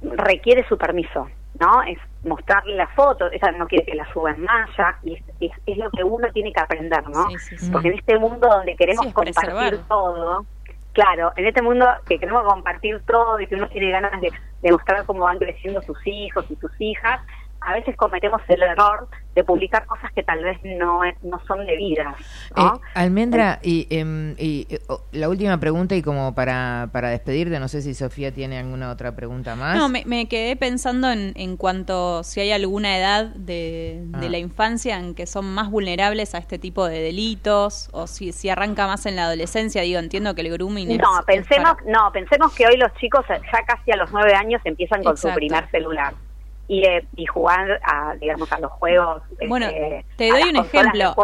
requiere su permiso. ¿no? Es mostrarle la foto, ella no quiere que la suba en malla, y es, es, lo que uno tiene que aprender, ¿no? Porque en este mundo donde queremos compartir todo, claro, en este mundo que queremos compartir todo y que uno tiene ganas de, de mostrar cómo van creciendo sus hijos y sus hijas, a veces cometemos el error de publicar cosas que tal vez no, no son debidas. ¿no? Eh, Almendra, y, em, y eh, la última pregunta y como para, para despedirte, no sé si Sofía tiene alguna otra pregunta más. No, me, quedé pensando en, en cuanto si hay alguna edad de, de ah. la infancia en que son más vulnerables a este tipo de delitos o si, si arranca más en la adolescencia. Digo, entiendo que el grooming No, pensemos, no, pensemos que hoy los chicos ya casi a los nueve años empiezan con su primer celular y, eh, y jugar a, digamos, a los juegos. Bueno, este, te doy un ejemplo.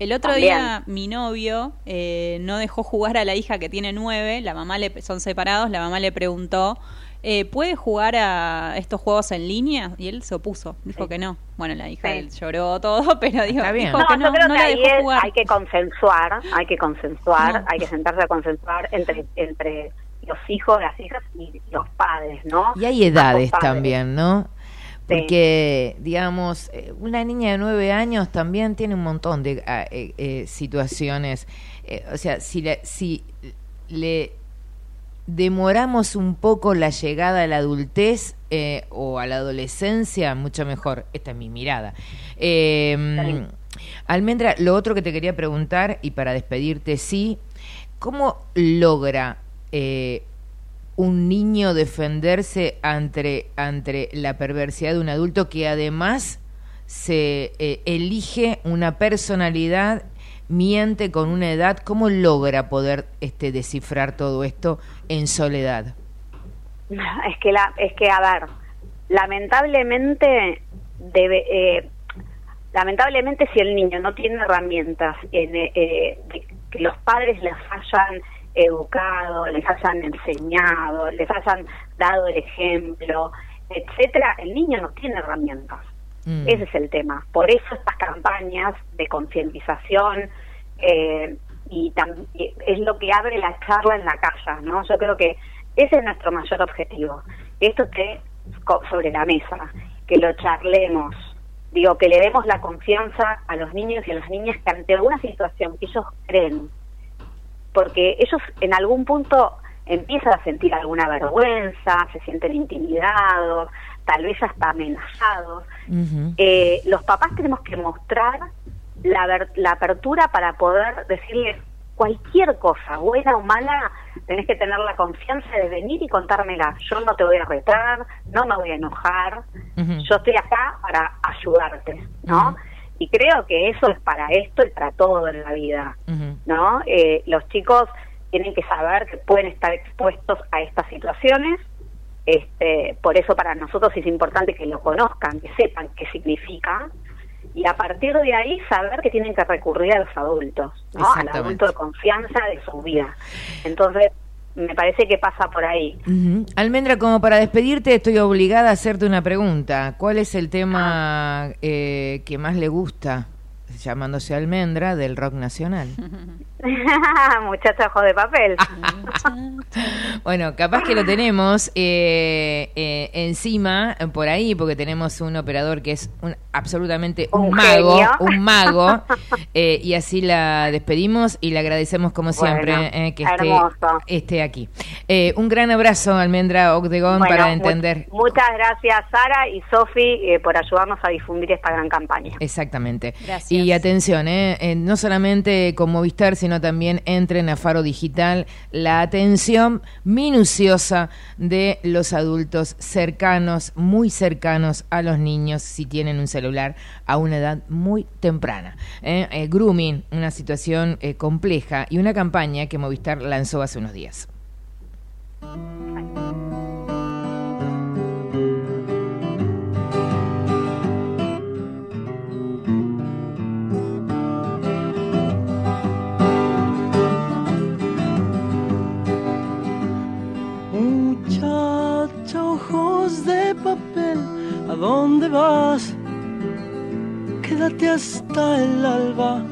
el otro día mi novio eh, no dejó jugar a la hija que tiene nueve, la mamá le, son separados, la mamá le preguntó, eh, ¿puede jugar a estos juegos en línea? Y él se opuso, dijo que no. Bueno, la hija lloró todo, <laughs> pero dijo, dijo que no, no, Hay que consensuar, hay que consensuar, hay que sentarse a consensuar entre, entre los hijos, las hijas y los padres, ¿no? Y hay edades también, ¿no? Porque, digamos, eh, una niña de nueve años también tiene un montón de ah, eh, eh, situaciones. o sea, si le, si le demoramos un poco la llegada a la adultez o a la adolescencia, mucho mejor. Esta es mi mirada. Em, Almendra, lo otro que te quería preguntar, y para despedirte, sí, ¿cómo logra un niño defenderse ante, ante la perversidad de un adulto que además se eh, elige una personalidad, miente con una edad? ¿Cómo logra poder este, descifrar todo esto en soledad? Es que, la, es que a ver, lamentablemente debe... Eh, lamentablemente si el niño no tiene herramientas en, eh, que los padres les hayan educado, les hayan enseñado, les hayan dado el ejemplo, etcétera, el niño no tiene herramientas. Mm. Ese es el tema. Por eso estas campañas de concientización eh, y es lo que abre la charla en la casa, ¿no? Yo creo que ese es nuestro mayor objetivo. Esto esté sobre la mesa, que lo charlemos, digo, que le demos la confianza a los niños y a las niñas que ante alguna situación que ellos creen, porque ellos en algún punto empiezan a sentir alguna vergüenza, se sienten intimidados, tal vez hasta amenazados. Eh, los papás tenemos que mostrar la, la apertura para poder decirles cualquier cosa, buena o mala, tenés que tener la confianza de venir y contármela. Yo no te voy a retar, no me voy a enojar, yo estoy acá para ayudarte, ¿no? Y creo que eso es para esto y para todo en la vida, ¿no? Eh, los chicos tienen que saber que pueden estar expuestos a estas situaciones, este, por eso para nosotros es importante que lo conozcan, que sepan qué significa, y a partir de ahí saber que tienen que recurrir a los adultos, ¿no? al adulto de confianza de su vida. Entonces, me parece que pasa por ahí. Almendra, como para despedirte, estoy obligada a hacerte una pregunta. ¿Cuál es el tema eh, que más le gusta, llamándose Almendra, del rock nacional? <laughs> <laughs> Muchacha de papel. <laughs> bueno, capaz que lo tenemos eh, eh, encima, por ahí, porque tenemos un operador que es un, absolutamente un, mago, un mago, <laughs> eh, y así la despedimos y le agradecemos como siempre que esté, esté, aquí. un gran abrazo, Almendra Ocdegón, para entender. muchas gracias, Sara y Sofi, por ayudarnos a difundir esta gran campaña. Exactamente. Y atención, no solamente con Movistar, sino sino también entren a Faro Digital la atención minuciosa de los adultos cercanos, muy cercanos a los niños si tienen un celular a una edad muy temprana. ¿eh? Eh, grooming, una situación eh, compleja y una campaña que Movistar lanzó hace unos días. Papel, ¿a dónde vas? Quédate hasta el alba.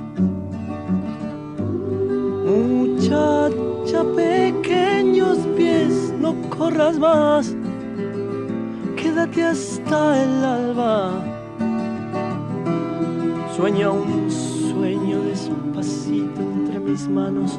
Muchacha, pequeños pies, no corras más. Quédate hasta el alba. Sueña un sueño despacito entre mis manos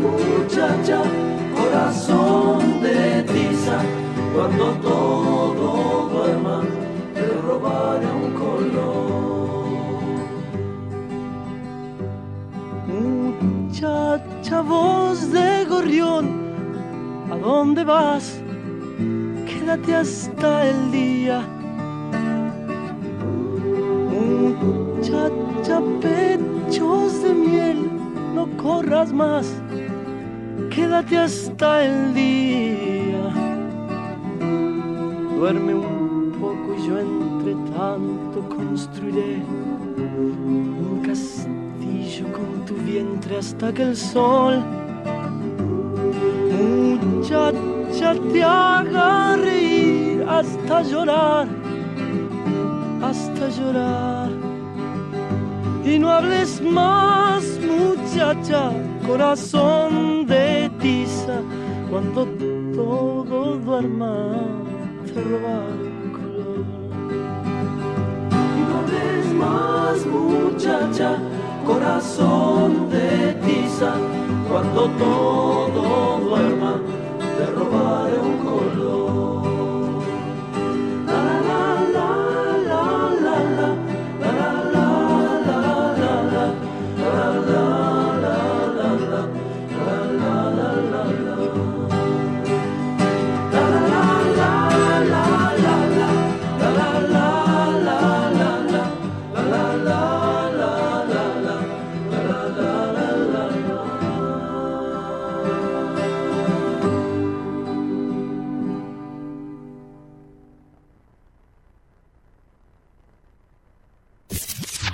Muchacha, corazón de tiza. Cuando todo te robaré un color. Muchacha voz de gorrión, ¿a dónde vas? Quédate hasta el día. Muchacha pechos de miel, no corras más, quédate hasta el día. Duerme un poco y yo entre tanto construiré un castillo con tu vientre hasta que el sol. Muchacha te haga reír hasta llorar hasta llorar. Y no hables más muchacha corazón de tiza cuando todo duerma, te robaré un color. No des más, muchacha, corazón de tiza, cuando todo duerma, te robaré un color.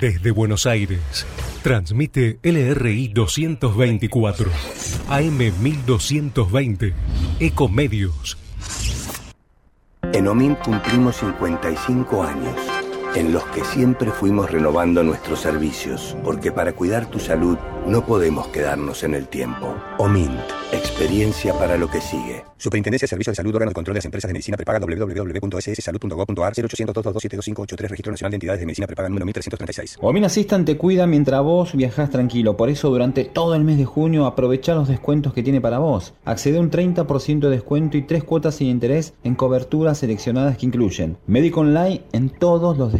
Desde Buenos Aires, transmite LRI 224, AM 1220, Ecomedios. En OMIN cumplimos 55 años, en los que siempre fuimos renovando nuestros servicios, porque para cuidar tu salud no podemos quedarnos en el tiempo. OMINT, experiencia para lo que sigue. Superintendencia de Servicios de Salud, órgano de control de las empresas de medicina prepaga www.sssalud.gov.ar 0800 227 Registro Nacional de Entidades de Medicina Prepaga número 1336. Omin Assistant te cuida mientras vos viajás tranquilo, por eso durante todo el mes de junio aprovecha los descuentos que tiene para vos. Accede a un 30% de descuento y tres cuotas sin interés en coberturas seleccionadas que incluyen médico online en todos los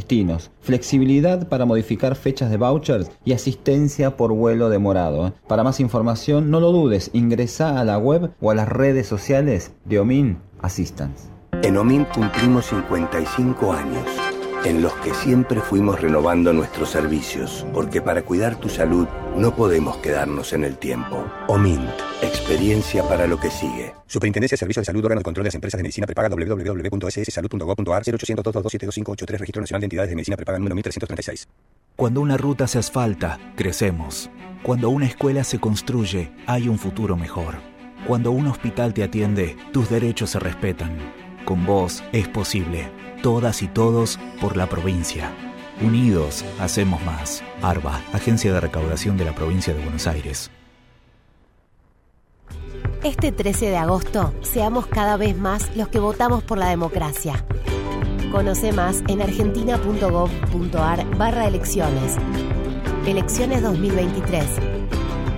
flexibilidad para modificar fechas de vouchers y asistencia por vuelo demorado. Para más información, no lo dudes, ingresa a la web o a las redes sociales de Omin Assistance. En OMIN cumplimos 55 años, en los que siempre fuimos renovando nuestros servicios, porque para cuidar tu salud no podemos quedarnos en el tiempo. OMINT, experiencia para lo que sigue. Superintendencia de Servicios de Salud, órgano de control de las empresas de medicina prepaga www.sssalud.gov.ar 0800 227 2583 Registro Nacional de Entidades de Medicina Prepaga número 1336. Cuando una ruta se asfalta, crecemos. Cuando una escuela se construye, hay un futuro mejor. Cuando un hospital te atiende, tus derechos se respetan. Con vos es posible. Todas y todos por la provincia. Unidos hacemos más. ARBA, Agencia de Recaudación de la Provincia de Buenos Aires. Este 13 de agosto, seamos cada vez más los que votamos por la democracia. Conoce más en argentina.gov.ar barra elecciones. Elecciones 2023.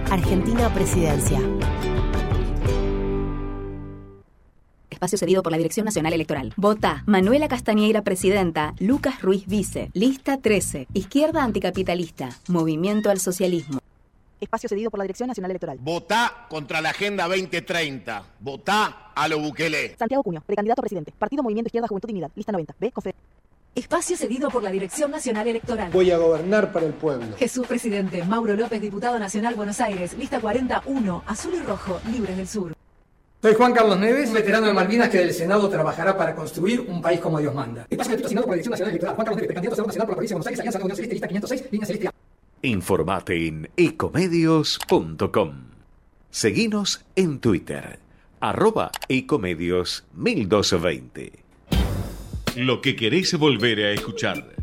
Argentina Presidencia. Espacio cedido por la Dirección Nacional Electoral. Vota Manuela Castañeira, presidenta. Lucas Ruiz, vice. Lista 13. Izquierda anticapitalista. Movimiento al socialismo. Espacio cedido por la Dirección Nacional Electoral. Votá contra la Agenda 2030. Votá a lo Bukele. Santiago Cuño, precandidato a presidente. Partido Movimiento Izquierda Juventud Dignidad. Lista 90. B. Confe. Espacio cedido por la Dirección Nacional Electoral. Voy a gobernar para el pueblo. Jesús Presidente. Mauro López, diputado nacional Buenos Aires. Lista 41. Azul y rojo. Libres del Sur. Soy Juan Carlos Neves, veterano de Malvinas que del Senado trabajará para construir un país como Dios manda. Espacio de asignado por la Dirección Nacional Electoral. Juan Carlos Neves, precandidato a Senado Nacional por la provincia de Buenos Aires, Alianza Unión Celeste, lista 506, línea celeste A. Informate en ecomedios.com. Seguinos en Twitter, arroba ecomedios 1220. Lo que querés volver a escuchar,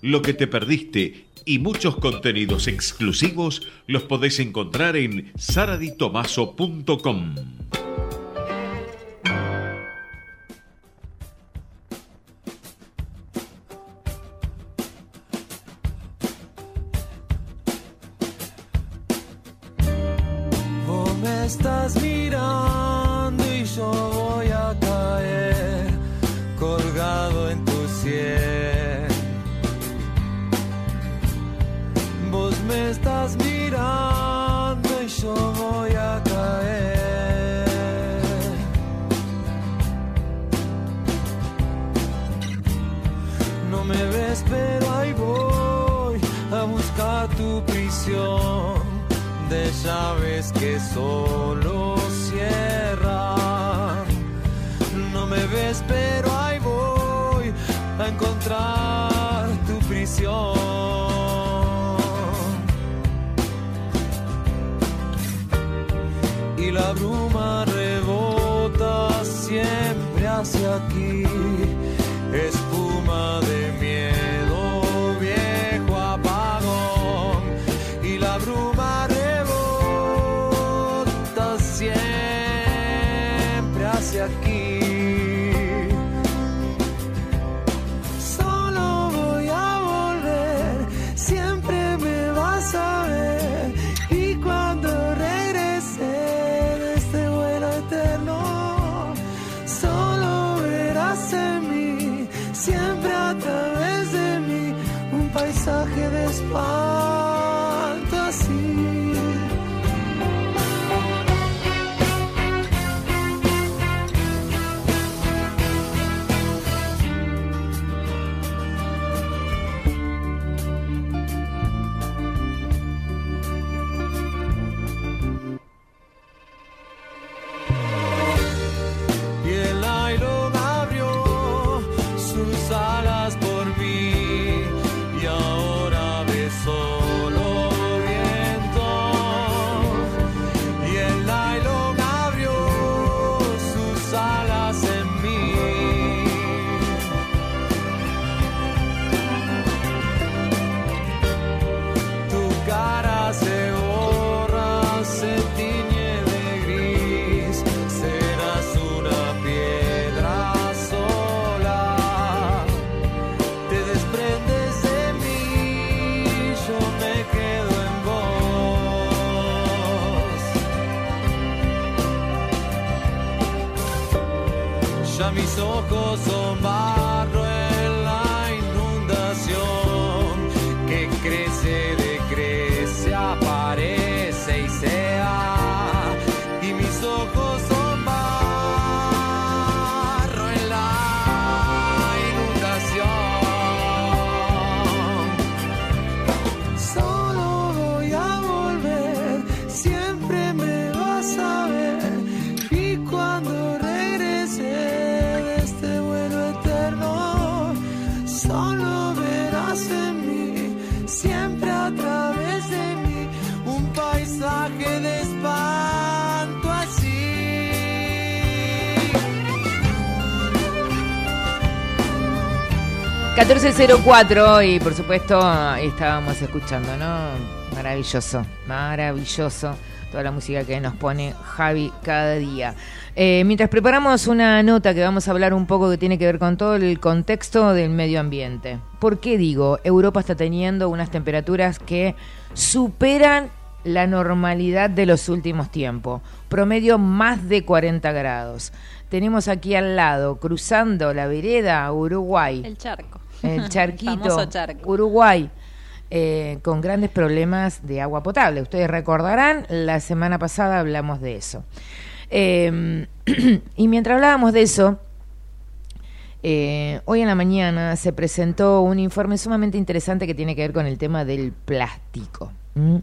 lo que te perdiste y muchos contenidos exclusivos los podés encontrar en saraditomaso.com. 1404 y por supuesto estábamos escuchando, ¿no? Maravilloso, maravilloso toda la música que nos pone Javi cada día. Eh, mientras preparamos una nota que vamos a hablar un poco que tiene que ver con todo el contexto del medio ambiente. ¿Por qué digo? Europa está teniendo unas temperaturas que superan la normalidad de los últimos tiempos. Promedio más de 40 grados. Tenemos aquí al lado, cruzando la vereda, Uruguay. El charco. El <laughs> charquito. Uruguay. eh, con grandes problemas de agua potable. Ustedes recordarán, la semana pasada hablamos de eso. Eh, <clears throat> y mientras hablábamos de eso, eh, hoy en la mañana se presentó un informe sumamente interesante que tiene que ver con el tema del plástico. ¿Mm?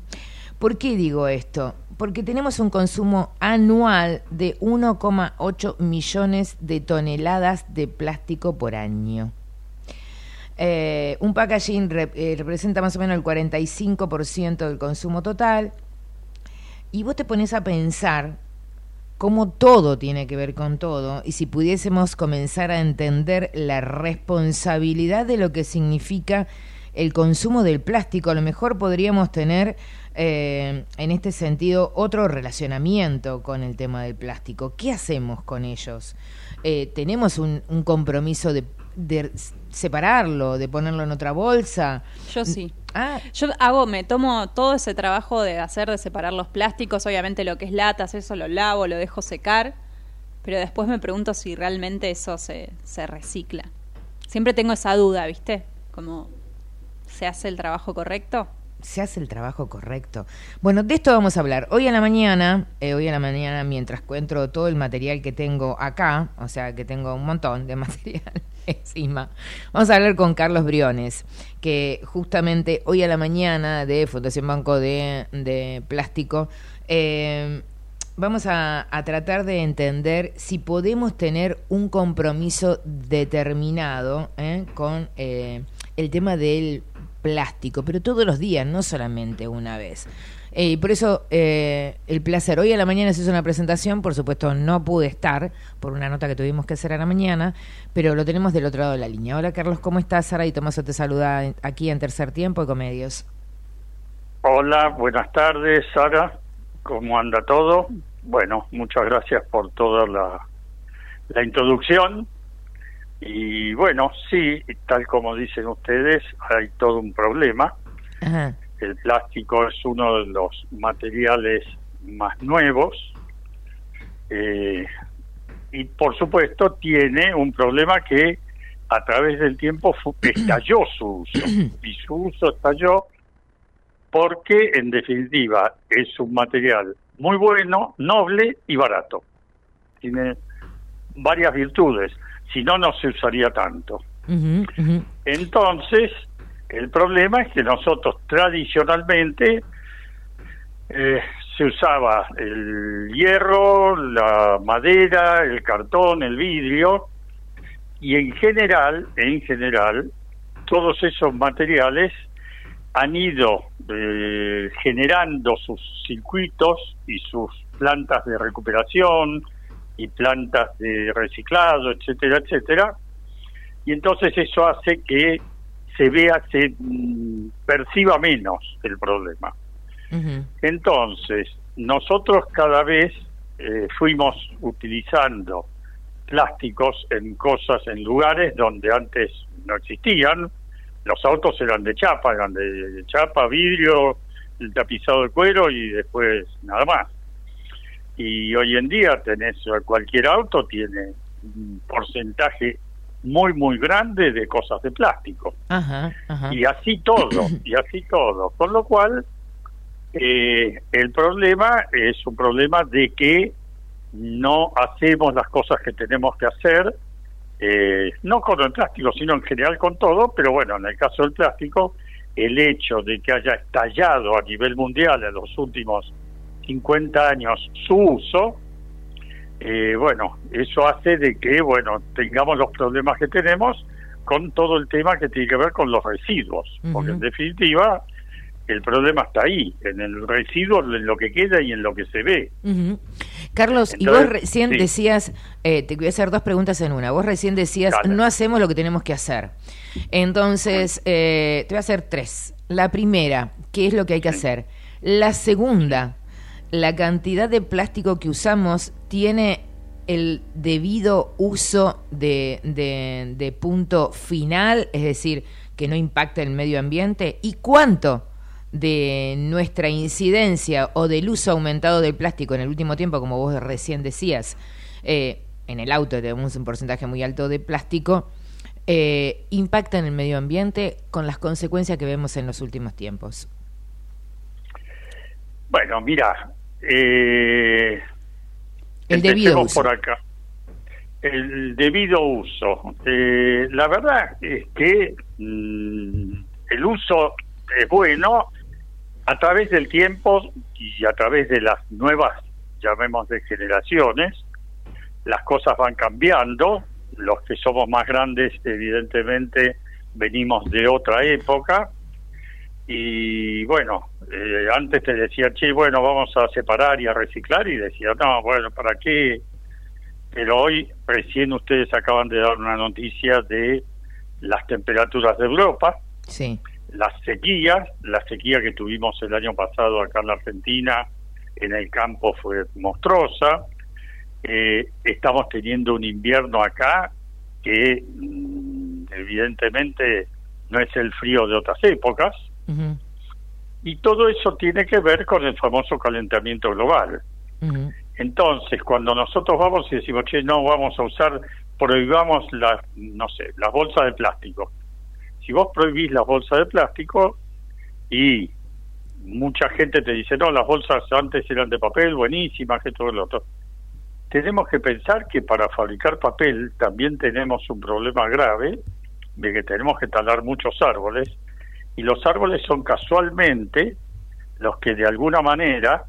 ¿Por qué digo esto? Porque tenemos un consumo anual de 1,8 millones de toneladas de plástico por año. Eh, un packaging eh, representa más o menos el 45% del consumo total. Y vos te pones a pensar cómo todo tiene que ver con todo y si pudiésemos comenzar a entender la responsabilidad de lo que significa el consumo del plástico, a lo mejor podríamos tener eh, en este sentido otro relacionamiento con el tema del plástico. ¿Qué hacemos con ellos? ¿Tenemos un, compromiso de separarlo, de ponerlo en otra bolsa? Yo sí. Ah, Yo hago, me tomo todo ese trabajo de hacer, de separar los plásticos, obviamente lo que es latas, eso lo lavo, lo dejo secar, pero después me pregunto si realmente eso se, se recicla. Siempre tengo esa duda, ¿viste? Como, ¿se hace el trabajo correcto? se hace el trabajo correcto. Bueno, de esto vamos a hablar. Hoy a la mañana, eh, hoy a la mañana, mientras encuentro todo el material que tengo acá, o sea que tengo un montón de <laughs> material <laughs> encima, vamos a hablar con Carlos Briones, que justamente hoy a la mañana de Fundación Banco de, de Plástico, eh, vamos a, a tratar de entender si podemos tener un compromiso determinado eh, con eh, el tema del plástico, pero todos los días, no solamente una vez. Eh, y por eso eh, el placer. Hoy a la mañana se hizo una presentación, por supuesto no pude estar por una nota que tuvimos que hacer a la mañana, pero lo tenemos del otro lado de la línea. Hola Carlos, ¿cómo estás? Sara y Tomaso te saluda aquí en Tercer Tiempo de Comedios. Hola, buenas tardes, Sara. ¿Cómo anda todo? Bueno, muchas gracias por toda la, la introducción. Y bueno, sí, tal como dicen ustedes, hay todo un problema. Ajá. El plástico es uno de los materiales más nuevos. eh, y por supuesto tiene un problema que a través del tiempo <clears throat> estalló su uso. <clears throat> y su uso estalló porque, en definitiva, es un material muy bueno, noble y barato. Tiene varias virtudes. Si no, no se usaría tanto. Entonces, el problema es que nosotros tradicionalmente eh, se usaba el hierro, la madera, el cartón, el vidrio y en general, en general, todos esos materiales han ido eh, generando sus circuitos y sus plantas de recuperación y plantas de reciclado, etcétera, etcétera, y entonces eso hace que se vea, se mm, perciba menos el problema. Entonces, nosotros cada vez eh, fuimos utilizando plásticos en cosas, en lugares donde antes no existían. Los autos eran de chapa, eran de chapa, vidrio, el tapizado de cuero y después nada más. Y hoy en día tenés cualquier auto tiene un porcentaje muy muy grande de cosas de plástico Ajá, ajá. y así todo <clears throat> y así todo con lo cual eh, el problema es un problema de que no hacemos las cosas que tenemos que hacer eh, no con el plástico sino en general con todo pero bueno en el caso del plástico el hecho de que haya estallado a nivel mundial en los últimos 50 años su uso eh, bueno, eso hace de que, bueno, tengamos los problemas que tenemos con todo el tema que tiene que ver con los residuos, porque en definitiva el problema está ahí, en el residuo, en lo que queda y en lo que se ve. Ujú. Carlos, y vos recién sí. decías, eh, te voy a hacer dos preguntas en una. Vos recién decías, Dale. no hacemos lo que tenemos que hacer. Entonces, eh, te voy a hacer tres. La primera, ¿qué es lo que hay que hacer? La segunda, la cantidad de plástico que usamos tiene el debido uso de, punto final, es decir, que no impacta el medio ambiente. ¿Y cuánto de nuestra incidencia o del uso aumentado del plástico en el último tiempo, como vos recién decías, eh, en el auto tenemos un porcentaje muy alto de plástico, eh, impacta en el medio ambiente con las consecuencias que vemos en los últimos tiempos? Bueno, mira, eh, El debido uso. por acá. El debido uso. Eh, la verdad es que mm, el uso es bueno a través del tiempo y a través de las nuevas, llamemos de generaciones, las cosas van cambiando. Los que somos más grandes, evidentemente, venimos de otra época. Y bueno, eh, antes te decía, che, bueno, vamos a separar y a reciclar, y decía, no, bueno, ¿para qué? Pero hoy, recién ustedes acaban de dar una noticia de las temperaturas de Europa, Sí. las sequías, la sequía que tuvimos el año pasado acá en la Argentina, en el campo fue monstruosa. Eh, estamos teniendo un invierno acá que mm, evidentemente no es el frío de otras épocas. Y todo eso tiene que ver con el famoso calentamiento global. Entonces, cuando nosotros vamos y decimos, che, no vamos a usar, prohibamos las, no sé, las bolsas de plástico. Si vos prohibís las bolsas de plástico y mucha gente te dice, no, las bolsas antes eran de papel, buenísimas, que todo lo otro. Tenemos que pensar que para fabricar papel también tenemos un problema grave de que tenemos que talar muchos árboles y los árboles son casualmente los que de alguna manera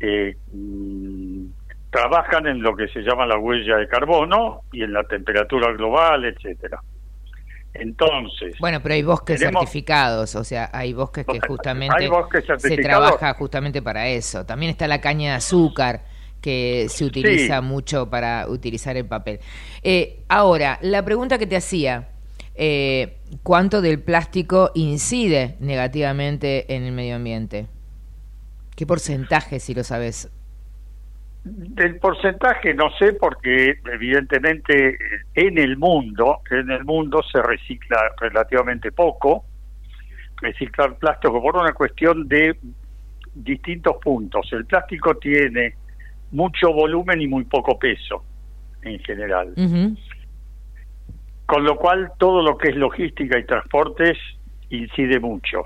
eh, mm, trabajan en lo que se llama la huella de carbono y en la temperatura global, etcétera. Entonces, Bueno, pero hay bosques Tenemos- certificados, o sea, hay bosques que justamente hay bosques se trabaja justamente para eso. También está la caña de azúcar que se utiliza Sí. mucho para utilizar el papel. Eh, ahora, la pregunta que te hacía, eh, ¿cuánto del plástico incide negativamente en el medio ambiente? ¿Qué porcentaje, si lo sabes? Del porcentaje no sé porque evidentemente en el mundo, en el mundo se recicla relativamente poco, reciclar plástico por una cuestión de distintos puntos. El plástico tiene mucho volumen y muy poco peso en general. Ujú. Con lo cual todo lo que es logística y transportes incide mucho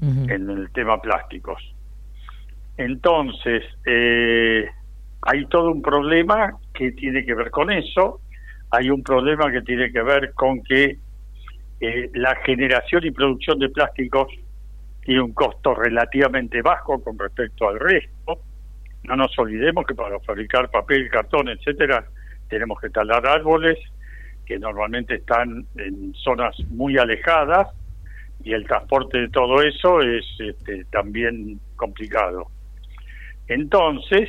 en el tema plásticos. Entonces, eh, hay todo un problema que tiene que ver con eso, hay un problema que tiene que ver con que eh, la generación y producción de plásticos tiene un costo relativamente bajo con respecto al resto. No nos olvidemos que para fabricar papel, cartón, etcétera, tenemos que talar árboles que normalmente están en zonas muy alejadas y el transporte de todo eso es este, también complicado. Entonces,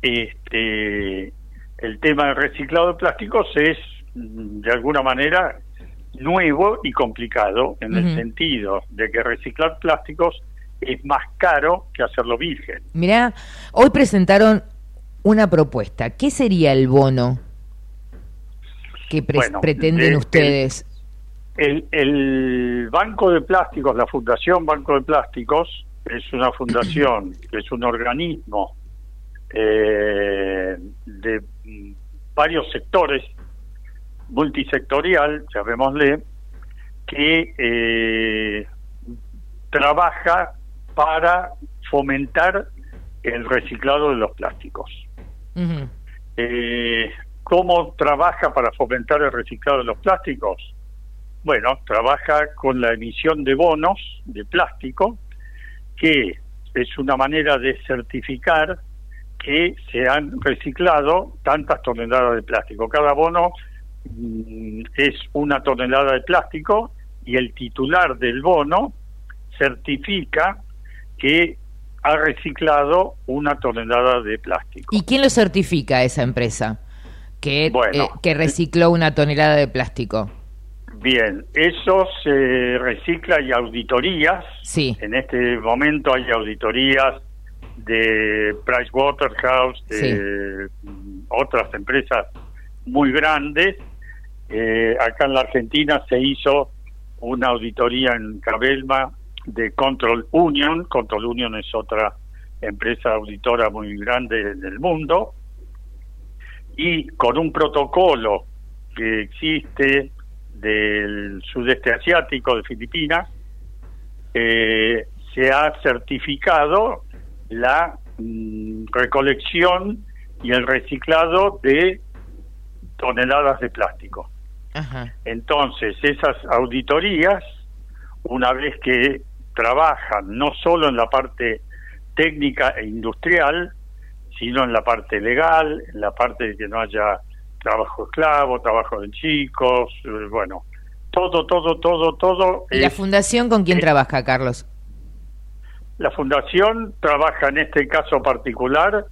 este, el tema del reciclado de plásticos es mm, de alguna manera nuevo y complicado en el sentido de que reciclar plásticos es más caro que hacerlo virgen. Mira, hoy presentaron una propuesta. ¿Qué sería el bono que pretenden ustedes? El, el, Banco de Plásticos, la Fundación Banco de Plásticos, es una fundación, <clears throat> es un organismo eh, de varios sectores, multisectorial, llamémosle, que eh, trabaja para fomentar el reciclado de los plásticos. eh, ¿Cómo trabaja para fomentar el reciclado de los plásticos? Bueno, trabaja con la emisión de bonos de plástico, que es una manera de certificar que se han reciclado tantas toneladas de plástico. Cada bono mm, es una tonelada de plástico y el titular del bono certifica que ha reciclado una tonelada de plástico. ¿Y quién lo certifica esa empresa que, eh, que recicló una tonelada de plástico? Bien, eso se recicla y auditorías. Sí. En este momento hay auditorías de Pricewaterhouse, de otras empresas muy grandes. Eh, acá en la Argentina se hizo una auditoría en Cabelma de Control Union. Control Union es otra empresa auditora muy grande del mundo. Y con un protocolo que existe del sudeste asiático, de Filipinas, eh, se ha certificado la mm, recolección y el reciclado de toneladas de plástico. Entonces, esas auditorías, una vez que trabajan no solo en la parte técnica e industrial, sino en la parte legal, en la parte de que no haya trabajo esclavo, trabajo de chicos, eh, bueno, todo, todo, todo, todo. ¿Y la fundación con quién trabaja, Carlos? La fundación trabaja en este caso particular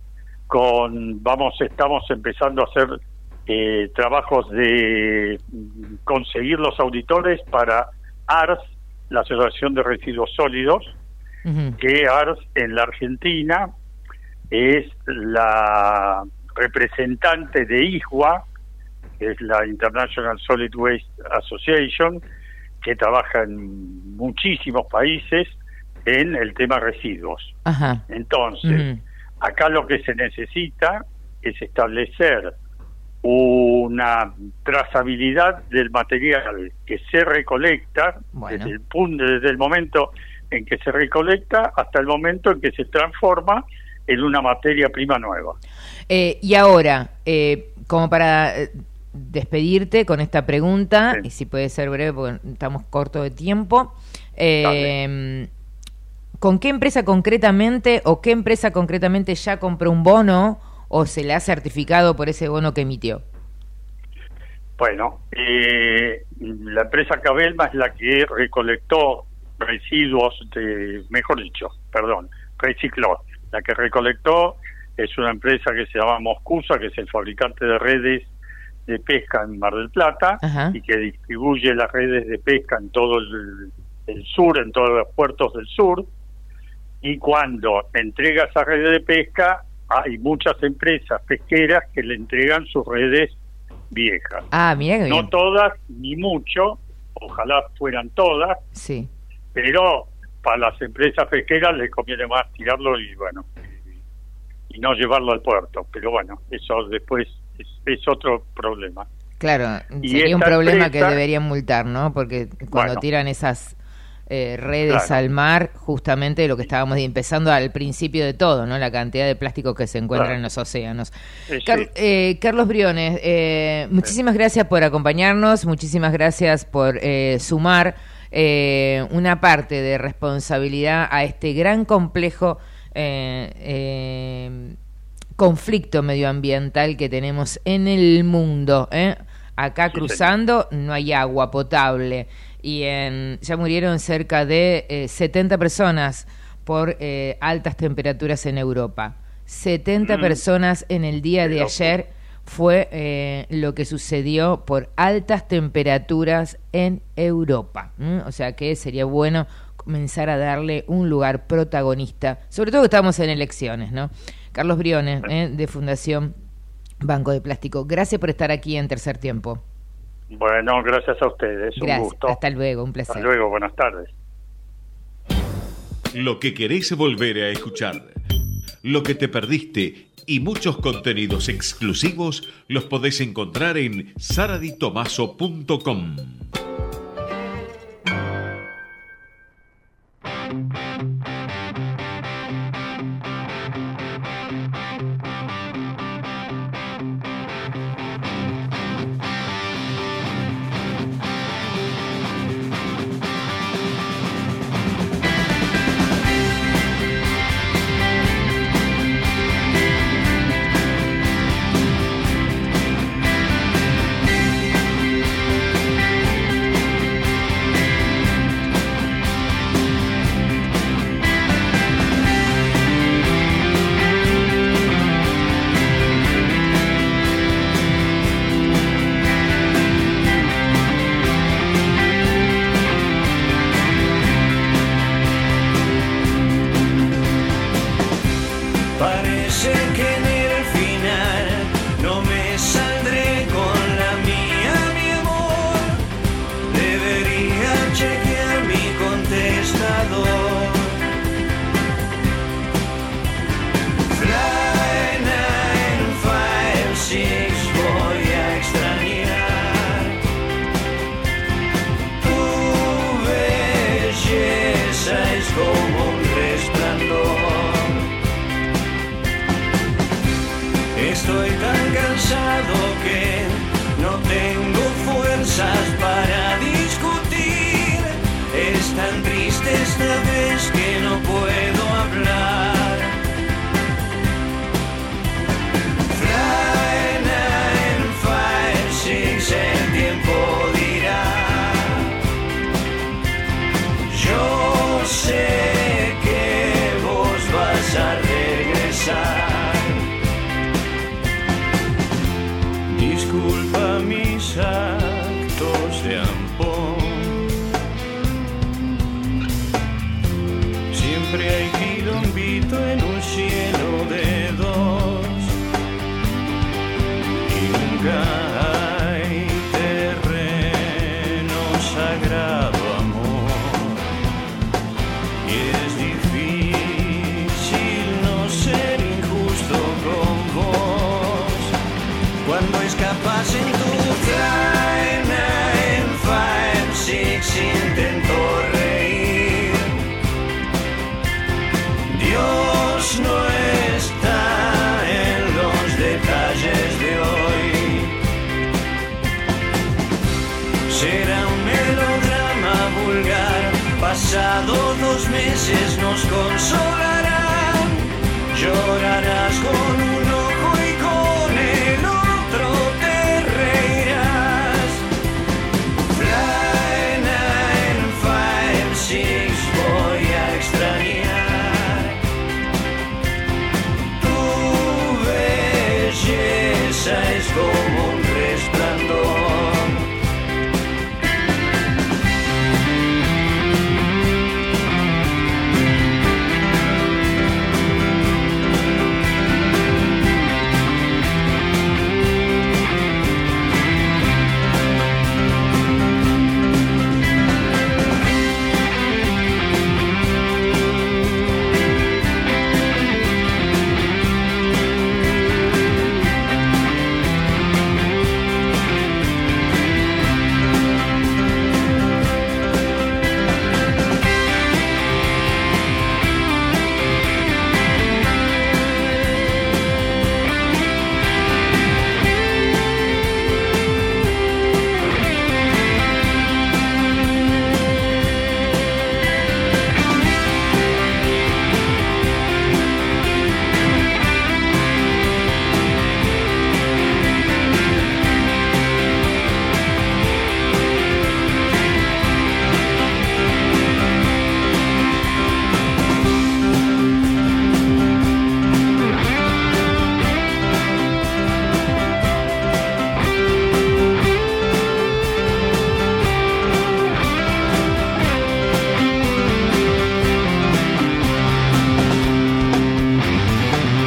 con, vamos, estamos empezando a hacer eh, trabajos de conseguir los auditores para ARS, la Asociación de Residuos Sólidos, que ARS en la Argentina es la representante de IJUA, que es la International Solid Waste Association, que trabaja en muchísimos países en el tema residuos. Entonces, acá lo que se necesita es establecer una trazabilidad del material que se recolecta desde el punto desde el momento en que se recolecta hasta el momento en que se transforma en una materia prima nueva. Eh, y ahora, eh, como para eh, despedirte con esta pregunta, y si puede ser breve porque estamos cortos de tiempo, eh, ¿con qué empresa concretamente o qué empresa concretamente ya compró un bono o se le ha certificado por ese bono que emitió? Bueno, eh, la empresa Cabelma es la que recolectó residuos de, mejor dicho, perdón, recicló. La que recolectó es una empresa que se llama Moscusa, que es el fabricante de redes de pesca en Mar del Plata y que distribuye las redes de pesca en todo el, el sur, en todos los puertos del sur y cuando entrega esa red de pesca hay muchas empresas pesqueras que le entregan sus redes viejas. Ah, mira No todas, ni mucho, ojalá fueran todas. Sí. Pero para las empresas pesqueras les conviene más tirarlo y bueno, y, no llevarlo al puerto. Pero bueno, eso después es, es otro problema. Claro, Y sería un problema que deberían multar, ¿no? Porque cuando Bueno. tiran esas eh, redes Claro. al mar, justamente lo que estábamos empezando al principio de todo, ¿no? La cantidad de plásticos que se encuentran Claro. en los océanos. Sí, Car- sí. eh, Carlos Briones, eh, muchísimas gracias por acompañarnos, muchísimas gracias por eh, sumar eh, una parte de responsabilidad a este gran complejo eh, eh, conflicto medioambiental que tenemos en el mundo. Acá Sí, cruzando no hay agua potable y en, ya murieron cerca de eh, 70 personas por altas temperaturas en Europa. 70 Mm. personas en el día de ayer fue eh, lo que sucedió por altas temperaturas en Europa. O sea que sería bueno comenzar a darle un lugar protagonista, sobre todo que estamos en elecciones, ¿no? Carlos Briones, ¿eh? de Fundación Banco de Plástico, gracias por estar aquí en Tercer Tiempo. Bueno, gracias a ustedes. Un Gracias, gusto. hasta luego, un placer. Hasta luego, buenas tardes. Lo que querés volver a escuchar. Lo que te perdiste y muchos contenidos exclusivos los podés encontrar en saraditomaso.com.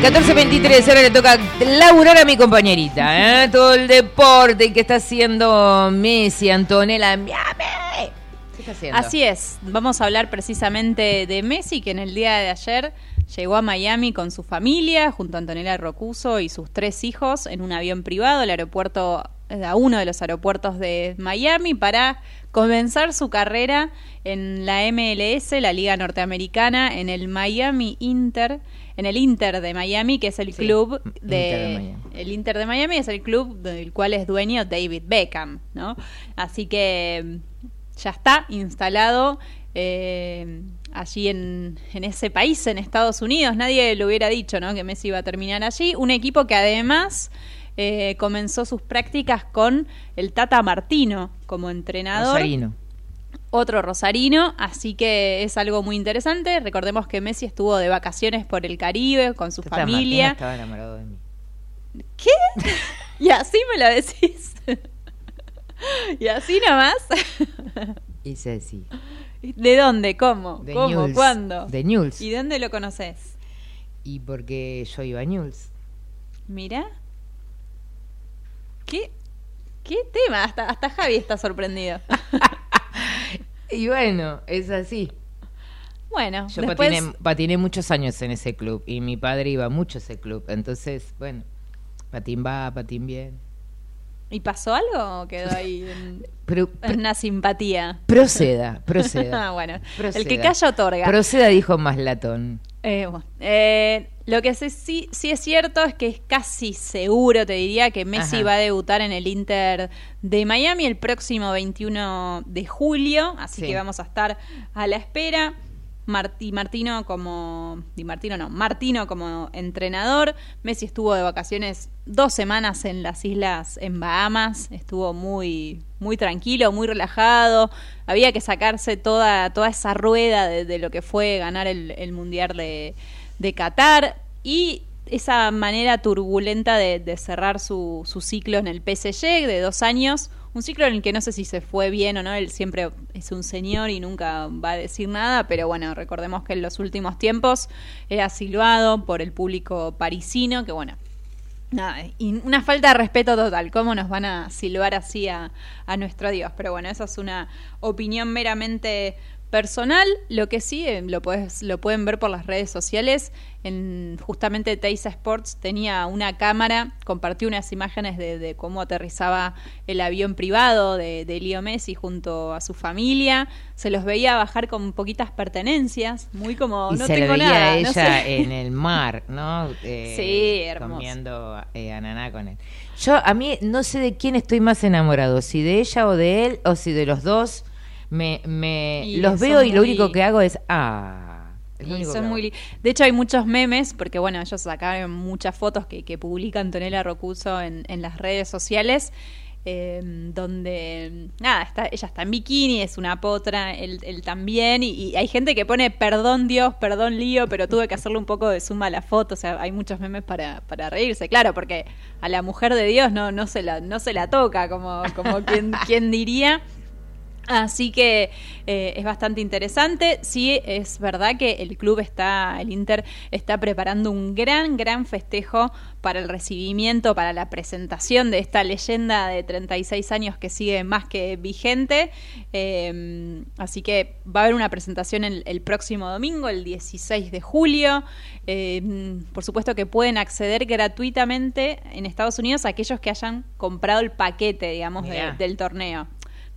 14.23, ahora le toca laburar a mi compañerita, ¿eh? Todo el deporte que está haciendo Messi, Antonella. ¿Qué? Así es, vamos a hablar precisamente de Messi, que en el día de ayer llegó a Miami con su familia, junto a Antonella Rocuso y sus tres hijos, en un avión privado, el aeropuerto, eh, a uno de los aeropuertos de Miami, para comenzar su carrera en la MLS, la Liga Norteamericana, en el Miami Inter, en el Inter de Miami, que es el club de, Inter de el Inter de Miami es el club del cual es dueño David Beckham, ¿no? Así que mm, ya está instalado eh, allí en, en ese país, en Estados Unidos. Nadie lo hubiera dicho, ¿no? Que Messi iba a terminar allí. Un equipo que además eh, comenzó sus prácticas con el Tata Martino como entrenador Rosarino. Otro rosarino, así que es algo muy interesante. Recordemos que Messi estuvo de vacaciones por el Caribe con su Tata familia. estaba enamorado de mí. ¿Qué? <laughs> y así me lo decís. <laughs> y así nomás. Hice así. ¿De dónde? ¿Cómo? De ¿Cómo? ¿Cuándo? De Newell's. ¿Y dónde lo conoces? Y porque yo iba a Newell's. Mira. ¿Qué? ¿Qué tema? Hasta, hasta Javi está sorprendido. <laughs> Y bueno, es así. Bueno, Yo después... patiné, patiné muchos años en ese club y mi padre iba mucho a ese club. Entonces, bueno, patín va, patín bien. ¿Y pasó algo o quedó ahí <laughs> en, Pero- en una simpatía? Proceda, proceda. Ah, <laughs> bueno, Proceda. el que calla otorga. Proceda, dijo más latón. Eh, bueno, eh, lo que sí, sí, sí es cierto es que es casi seguro, te diría, que Messi Ajá. va a debutar en el Inter de Miami el próximo 21 de julio, así Sí. que vamos a estar a la espera. Martí, Martino como Di Martino no, Martino como entrenador. Messi estuvo de vacaciones dos semanas en las islas en Bahamas, estuvo muy muy tranquilo, muy relajado. Había que sacarse toda toda esa rueda de, de lo que fue ganar el, mundial de, de Qatar y esa manera turbulenta de, de cerrar su, su ciclo en el PSG de dos años. Un ciclo en el que no sé si se fue bien o no, él siempre es un señor y nunca va a decir nada, pero bueno, recordemos que en los últimos tiempos era silbado por el público parisino, que bueno, nada, y una falta de respeto total, ¿cómo nos van a silbar así a, a nuestro Dios? Pero bueno, esa es una opinión meramente personal, lo que sí eh, lo puedes, lo pueden ver por las redes sociales. En justamente Teisa Sports tenía una cámara, compartió unas imágenes de, de cómo aterrizaba el avión privado de, de Leo Messi junto a su familia. Se los veía bajar con poquitas pertenencias, muy como y no se tengo veía nada. a no ella sé. en el mar, ¿no? <laughs> Eh, Sí, hermoso. Comiendo eh, ananá con él. Yo, a mí, no sé de quién estoy más enamorado, si de ella o de él, o si de los dos. Me, me Y los veo y lo único que hago es, ah. es Y son muy de hecho hay muchos memes porque bueno ellos sacaron muchas fotos que, que publica Antonella Rocuso en, en las redes sociales eh, donde nada está ella está en bikini es una potra él, él también y, y hay gente que pone perdón Dios perdón lío pero tuve que hacerle un poco de suma a la foto o sea hay muchos memes para, para reírse claro porque a la mujer de Dios no no se la no se la toca como como quien quien diría Así que eh, es bastante interesante. Sí, es verdad que el club está, el Inter está preparando un gran, gran festejo para el recibimiento, para la presentación de esta leyenda de 36 años que sigue más que vigente. Eh, así que va a haber una presentación el, el próximo domingo, el 16 de julio. Eh, por supuesto que pueden acceder gratuitamente en Estados Unidos aquellos que hayan comprado el paquete, digamos, de- del torneo.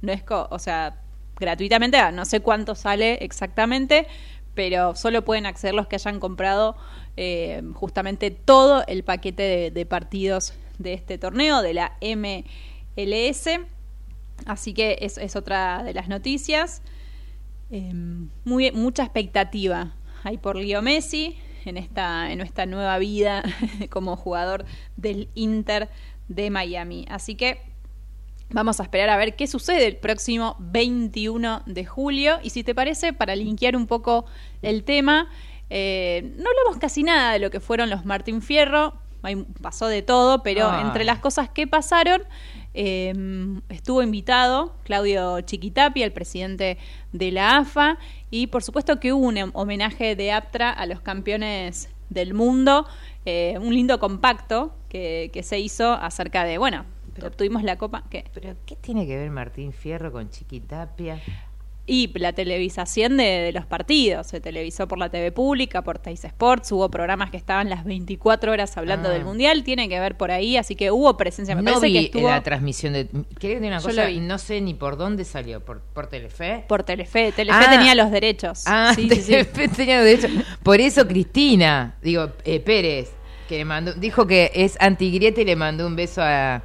No es, o sea, gratuitamente, no sé cuánto sale exactamente, pero solo pueden acceder los que hayan comprado eh, justamente todo el paquete de, partidos de este torneo, de la MLS. Así que es, es otra de las noticias. Muy, mucha expectativa hay por Leo Messi en esta, en esta nueva vida <laughs> como jugador del Inter de Miami. Así que vamos a esperar a ver qué sucede el próximo 21 de julio. Y si te parece, para linkear un poco el tema, eh, no hablamos casi nada de lo que fueron los Martín Fierro. Pasó de todo, pero Ah. entre las cosas que pasaron, eh, estuvo invitado Claudio Chiquitapia, el presidente de la AFA, y por supuesto que hubo un homenaje de Aptra a los campeones del mundo. Eh, un lindo compacto que, que se hizo acerca de, bueno, obtuvimos la copa. ¿Qué? ¿Pero qué tiene que ver Martín Fierro con Chiquitapia? Y la televisación de, de los partidos. Se televisó por la TV pública, por Teis Sports. Hubo programas que estaban las 24 horas hablando Ah. del Mundial. Tiene que ver por ahí. Así que hubo presencia. Me no parece vi que estuvo la transmisión de... ¿Querés decir una Yo cosa? vi. No sé ni por dónde salió. ¿Por, por Telefe? por Telefe. Telefe Ah. tenía los derechos. Ah, sí, sí, <laughs> sí. Telefe tenía derecho. Por eso Cristina, digo, eh, Pérez, que le mandó, dijo que es antigrieta y le mandó un beso a,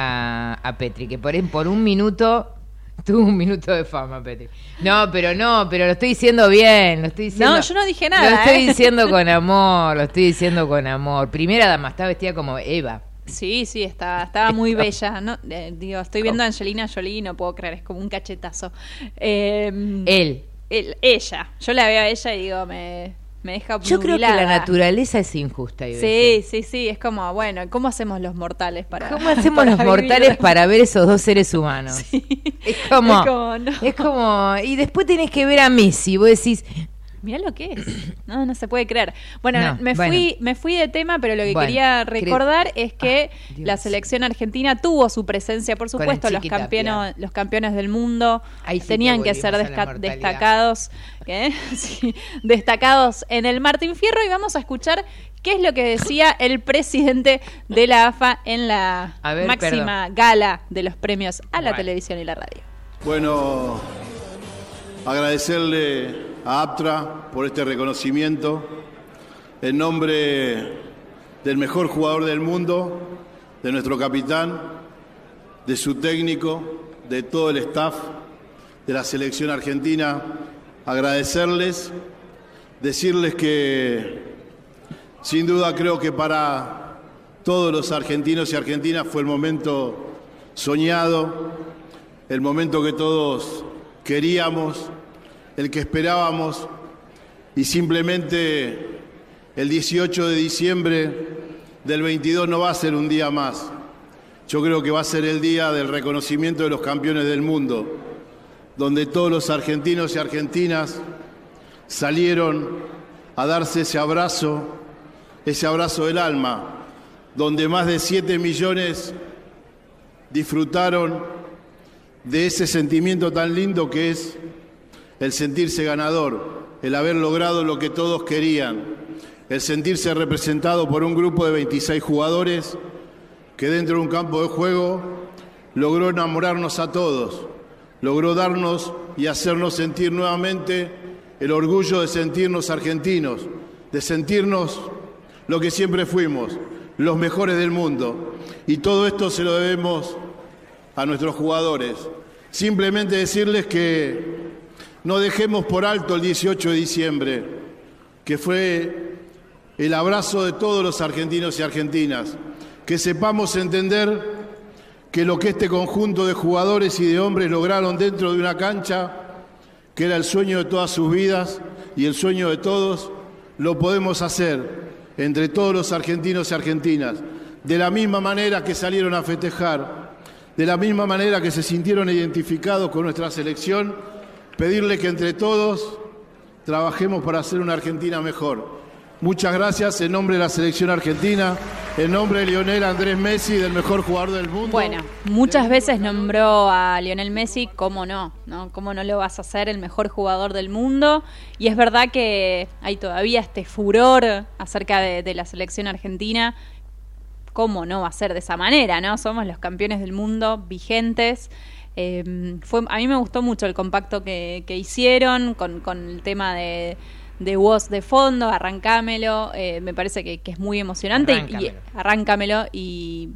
a, a Petri, que por, por un minuto <laughs> tuvo un minuto de fama, Petri. No, pero no, pero lo estoy diciendo bien, lo estoy diciendo. No, yo no dije nada, Lo estoy ¿eh? diciendo con <laughs> amor, lo estoy diciendo con amor. Primera dama, está vestida como Eva. Sí, sí, estaba, estaba muy <laughs> bella. No, eh, digo, estoy viendo a Angelina Jolie y no puedo creer, es como un cachetazo. Eh, Él. él- ella. Yo la veo a ella y digo, me, me deja Yo creo que la naturaleza es injusta. hay veces. Sí, sí, sí, es como, bueno, ¿cómo hacemos los mortales para ¿Cómo hacemos <laughs> para los vivir? mortales para ver esos dos seres humanos? Es como, Es como, no. es como, y después tenés que ver a Messi, vos decís, Mirá lo que es. <coughs> No, no se puede creer. Bueno, No, me bueno. fui me fui de tema, pero lo que Bueno, quería cre- recordar es que Ah, la selección argentina tuvo su presencia, por supuesto, los campeones los campeones del mundo Ahí sí tenían que que ser destacados, ¿qué? <laughs> Sí, destacados en el Martín Fierro y vamos a escuchar qué es lo que decía el presidente de la AFA en la ver, máxima gala de los premios a la Bueno. televisión y la radio. Bueno, agradecerle a APTRA por este reconocimiento. En nombre del mejor jugador del mundo, de nuestro capitán, de su técnico, de todo el staff de la selección argentina, agradecerles, decirles que sin duda creo que para todos los argentinos y argentinas fue el momento soñado, el momento que todos queríamos, el que esperábamos y simplemente el 18 de diciembre del 22 no va a ser un día más. Yo creo que va a ser el día del reconocimiento de los campeones del mundo, donde todos los argentinos y argentinas salieron a darse ese abrazo, ese abrazo del alma, donde más de 7 millones disfrutaron de ese sentimiento tan lindo que es el sentirse ganador, el haber logrado lo que todos querían, el sentirse representado por un grupo de 26 jugadores que dentro de un campo de juego logró enamorarnos a todos, logró darnos y hacernos sentir nuevamente el orgullo de sentirnos argentinos, de sentirnos lo que siempre fuimos, los mejores del mundo. Y todo esto se lo debemos a nuestros jugadores. Simplemente decirles que no dejemos por alto el 18 de diciembre, que fue el abrazo de todos los argentinos y argentinas, que sepamos entender que lo que este conjunto de jugadores y de hombres lograron dentro de una cancha, que era el sueño de todas sus vidas y el sueño de todos, lo podemos hacer entre todos los argentinos y argentinas, de la misma manera que salieron a festejar, de la misma manera que se sintieron identificados con nuestra selección, pedirle que entre todos trabajemos para hacer una Argentina mejor. Muchas gracias en nombre de la selección argentina, en nombre de Lionel Andrés Messi, del mejor jugador del mundo. Bueno, muchas veces nombró a Lionel Messi, ¿cómo no? ¿no? ¿Cómo no lo vas a hacer el mejor jugador del mundo? Y es verdad que hay todavía este furor acerca de, de la selección argentina. ¿Cómo no va a ser de esa manera, no? Somos los campeones del mundo vigentes. Eh, fue, a mí me gustó mucho el compacto que, que hicieron con, con el tema de, de voz de fondo, arrancámelo, eh, me parece que, que es muy emocionante Arráncamelo. y arráncamelo y,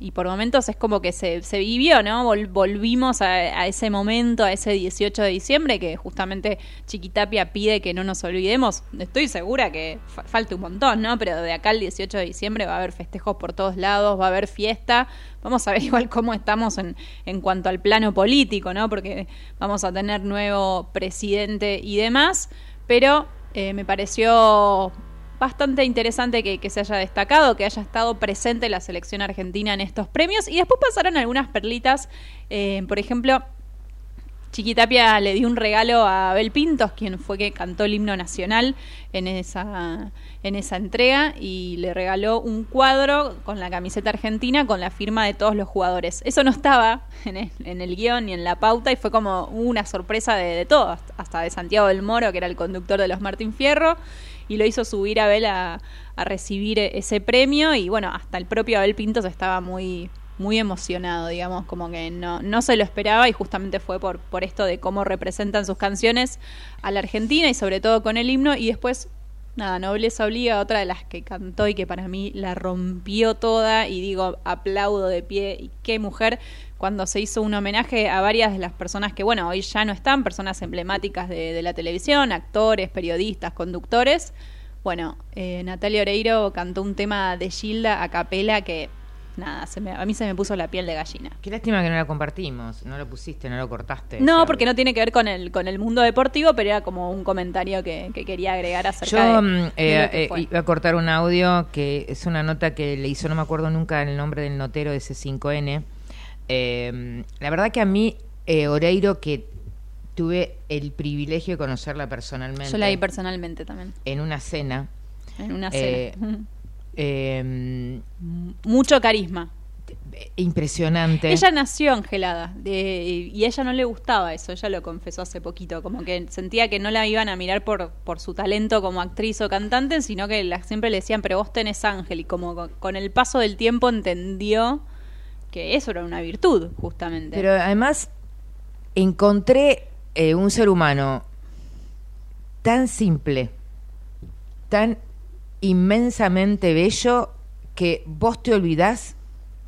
y por momentos es como que se, se vivió, ¿no? Vol- volvimos a, a ese momento, a ese 18 de diciembre que justamente Chiquitapia pide que no nos olvidemos. Estoy segura que fa- falta un montón, ¿no? Pero de acá al 18 de diciembre va a haber festejos por todos lados, va a haber fiesta. Vamos a ver <laughs> igual cómo estamos en, en cuanto al plano político, ¿no? Porque vamos a tener nuevo presidente y demás, pero eh, me pareció bastante interesante que, se haya destacado, que haya estado presente la selección argentina en estos premios. Y después pasaron algunas perlitas, eh, por ejemplo, Chiquitapia le dio un regalo a Abel Pintos, quien fue que cantó el himno nacional en esa, en esa entrega, y le regaló un cuadro con la camiseta argentina con la firma de todos los jugadores. Eso no estaba en el, en el guion ni en la pauta y fue como una sorpresa de, de todos, hasta de Santiago del Moro, que era el conductor de los Martín Fierro, y lo hizo subir a Abel a, recibir ese premio, y bueno, hasta el propio Abel Pintos estaba muy muy emocionado, digamos, como que no, no se lo esperaba y justamente fue por, por esto de cómo representan sus canciones a la Argentina y sobre todo con el himno y después, nada, Nobleza Obliga, otra de las que cantó y que para mí la rompió toda y digo, aplaudo de pie y qué mujer cuando se hizo un homenaje a varias de las personas que, bueno, hoy ya no están, personas emblemáticas de, la televisión, actores, periodistas, conductores. Bueno, eh, Natalia Oreiro cantó un tema de Gilda a capela que nada, se me, a mí se me puso la piel de gallina. Qué lástima que no la compartimos, no lo pusiste, no lo cortaste. No, porque no tiene que ver con el con el mundo deportivo, pero era como un comentario que, que quería agregar acerca Yo de, mm, de eh, lo que eh, iba a cortar un audio que es una nota que le hizo, no me acuerdo nunca el nombre del notero de ese 5N. Eh, la verdad que a mí, eh, Oreiro, que tuve el privilegio de conocerla personalmente. Yo la vi personalmente también. En una cena. En una Eh, cena. Eh, Mucho carisma. impresionante. Ella nació angelada de- y a ella no le gustaba eso, ella lo confesó hace poquito, como que sentía que no la iban a mirar por, por su talento como actriz o cantante, sino que la- siempre le decían, pero vos tenés ángel, y como con, con el paso del tiempo entendió que eso era una virtud, justamente. Pero además encontré eh, un ser humano tan simple, tan inmensamente bello, que vos te olvidás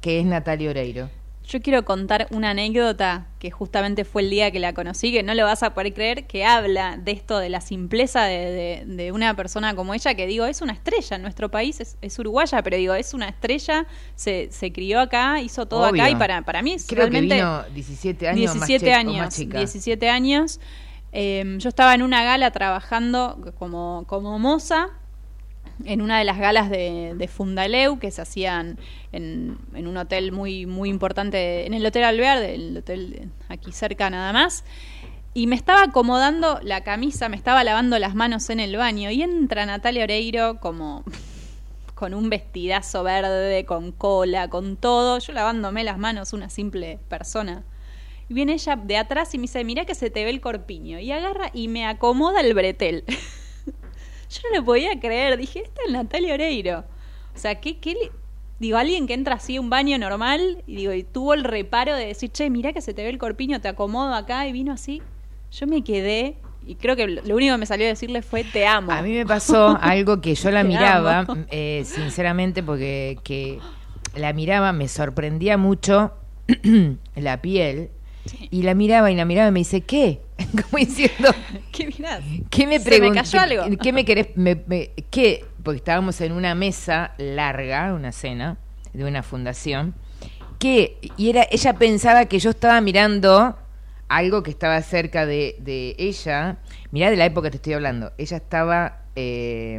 que es Natalia Oreiro. Yo quiero contar una anécdota que justamente fue el día que la conocí, que no lo vas a poder creer, que habla de esto, de la simpleza de, de- de una persona como ella, que digo, es una estrella en nuestro país, es, es uruguaya, pero digo, es una estrella, se, se crió acá, hizo todo Obvio. acá y para, para mí es Creo que realmente... vino 17 años más 17 che- o años, más chica. 17 años. Eh, yo estaba en una gala trabajando como, como moza en una de las galas de, de Fundaleu que se hacían en, un hotel muy muy importante, en el Hotel Alvear, el hotel aquí cerca nada más. Y me estaba acomodando la camisa, me estaba lavando las manos en el baño y entra Natalia Oreiro como <laughs> con un vestidazo verde, con cola, con todo, yo lavándome las manos, una simple persona. Y viene ella de atrás y me dice, mira que se te ve el corpiño. Y agarra y me acomoda el bretel. <laughs> Yo no lo podía creer. Dije, esta es Natalia Oreiro. O sea, ¿qué, qué le- Digo, alguien que entra así a un baño normal y digo, y tuvo el reparo de decir, che, mira que se te ve el corpiño, te acomodo acá y vino así. Yo me quedé y creo que lo único que me salió a decirle fue, te amo. A mí me pasó <laughs> algo que yo la miraba, eh, sinceramente, porque que la miraba, me sorprendía mucho <clears throat> la piel. Y la miraba y la miraba y me dice, ¿qué? <laughs> Como diciendo, ¿Qué mirás? ¿qué me cayó algo. ¿Qué me querés? me- me- ¿Qué? Porque estábamos en una mesa larga, una cena de una fundación, que, y era, ella pensaba que yo estaba mirando algo que estaba cerca de, de ella. Mirá de la época que te estoy hablando. Ella estaba eh,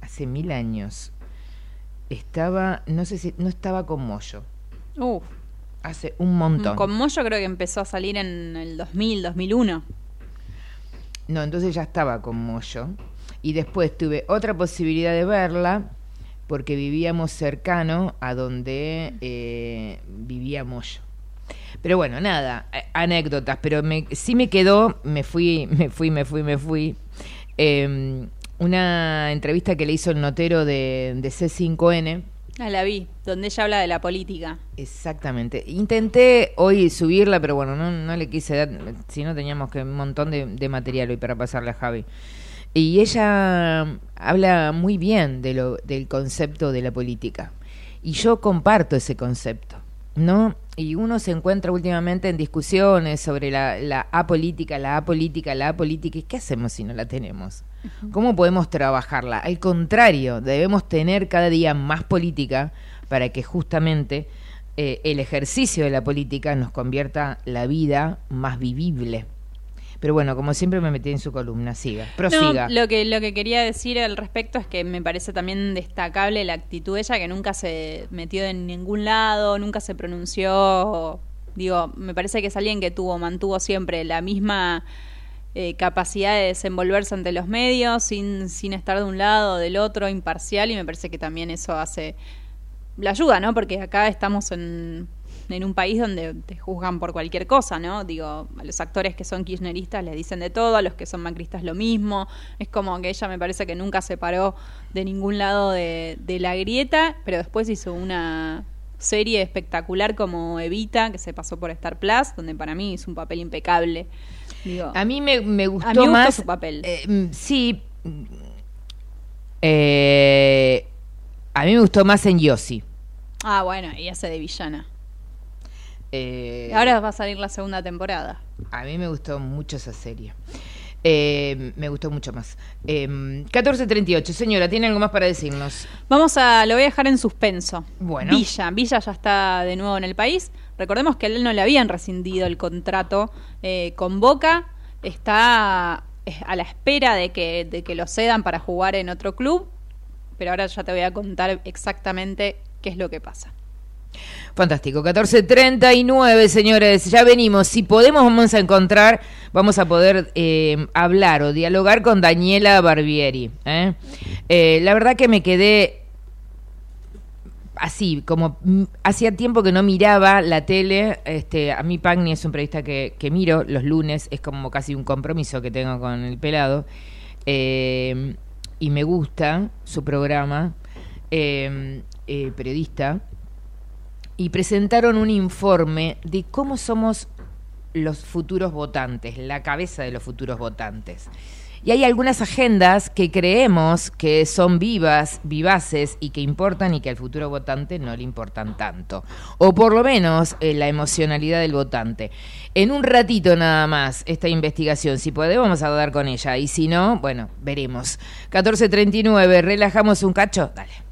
hace mil años. Estaba, no sé si, no estaba con Moyo. Uf. Hace un montón. Con Moyo creo que empezó a salir en el 2000, 2001. No, entonces ya estaba con Moyo. Y después tuve otra posibilidad de verla porque vivíamos cercano a donde eh, vivía Moyo. Pero bueno, nada, anécdotas, pero me, sí me quedó, me fui, me fui, me fui, me fui. eh, una entrevista que le hizo el notero de, de C5N. Ah, la vi, donde ella habla de la política. Exactamente. Intenté hoy subirla, pero bueno, no, no le quise dar, si no teníamos que un montón de, material hoy para pasarle a Javi. Y ella habla muy bien de lo, del concepto de la política. Y yo comparto ese concepto, ¿no? Y uno se encuentra últimamente en discusiones sobre la, la apolítica, la apolítica, la apolítica. ¿Y qué hacemos si no la tenemos? ¿Cómo podemos trabajarla? Al contrario, debemos tener cada día más política para que justamente eh, el ejercicio de la política nos convierta la vida más vivible. Pero bueno, como siempre me metí en su columna, siga, prosiga. No, lo que lo que quería decir al respecto es que me parece también destacable la actitud de ella que nunca se metió en ningún lado, nunca se pronunció Digo, me parece que es alguien que tuvo, mantuvo siempre la misma eh, capacidad de desenvolverse ante los medios, sin, sin estar de un lado o del otro, imparcial, y me parece que también eso hace la ayuda, ¿no? Porque acá estamos en, en un país donde te juzgan por cualquier cosa, ¿no? Digo, a los actores que son kirchneristas les dicen de todo, a los que son macristas lo mismo. Es como que ella me parece que nunca se paró de ningún lado de, de la grieta, pero después hizo una serie espectacular como Evita, que se pasó por Star Plus, donde para mí es un papel impecable. Digo, A mí me, me gustó a mí gustó más. su papel. eh, mm, sí. eh, a mí me gustó más en Yossi. Ah, bueno, y hace de villana. Eh, Ahora va a salir la segunda temporada. A mí me gustó mucho esa serie. Eh, me gustó mucho más. Eh, 14.38. Señora, ¿tiene algo más para decirnos? Vamos a, lo voy a dejar en suspenso. Bueno. Villa, Villa ya está de nuevo en el país. Recordemos que a él no le habían rescindido el contrato eh, con Boca. Está a la espera de que, de que lo cedan para jugar en otro club. Pero ahora ya te voy a contar exactamente qué es lo que pasa. Fantástico. 14.39, señores. Ya venimos. Si podemos, vamos a encontrar, vamos a poder eh, hablar o dialogar con Daniela Barbieri. ¿eh? Eh, la verdad que me quedé así, como mm, hacía tiempo que no miraba la tele, este, a mí Pagni es un periodista que, que miro los lunes, es como casi un compromiso que tengo con el pelado, eh, y me gusta su programa, eh, eh, periodista, y presentaron un informe de cómo somos los futuros votantes, la cabeza de los futuros votantes. Y hay algunas agendas que creemos que son vivas, vivaces y que importan y que al futuro votante no le importan tanto. O por lo menos eh, la emocionalidad del votante. En un ratito nada más esta investigación, si podemos vamos a dar con ella y si no, bueno, veremos. 14.39, relajamos un cacho, dale.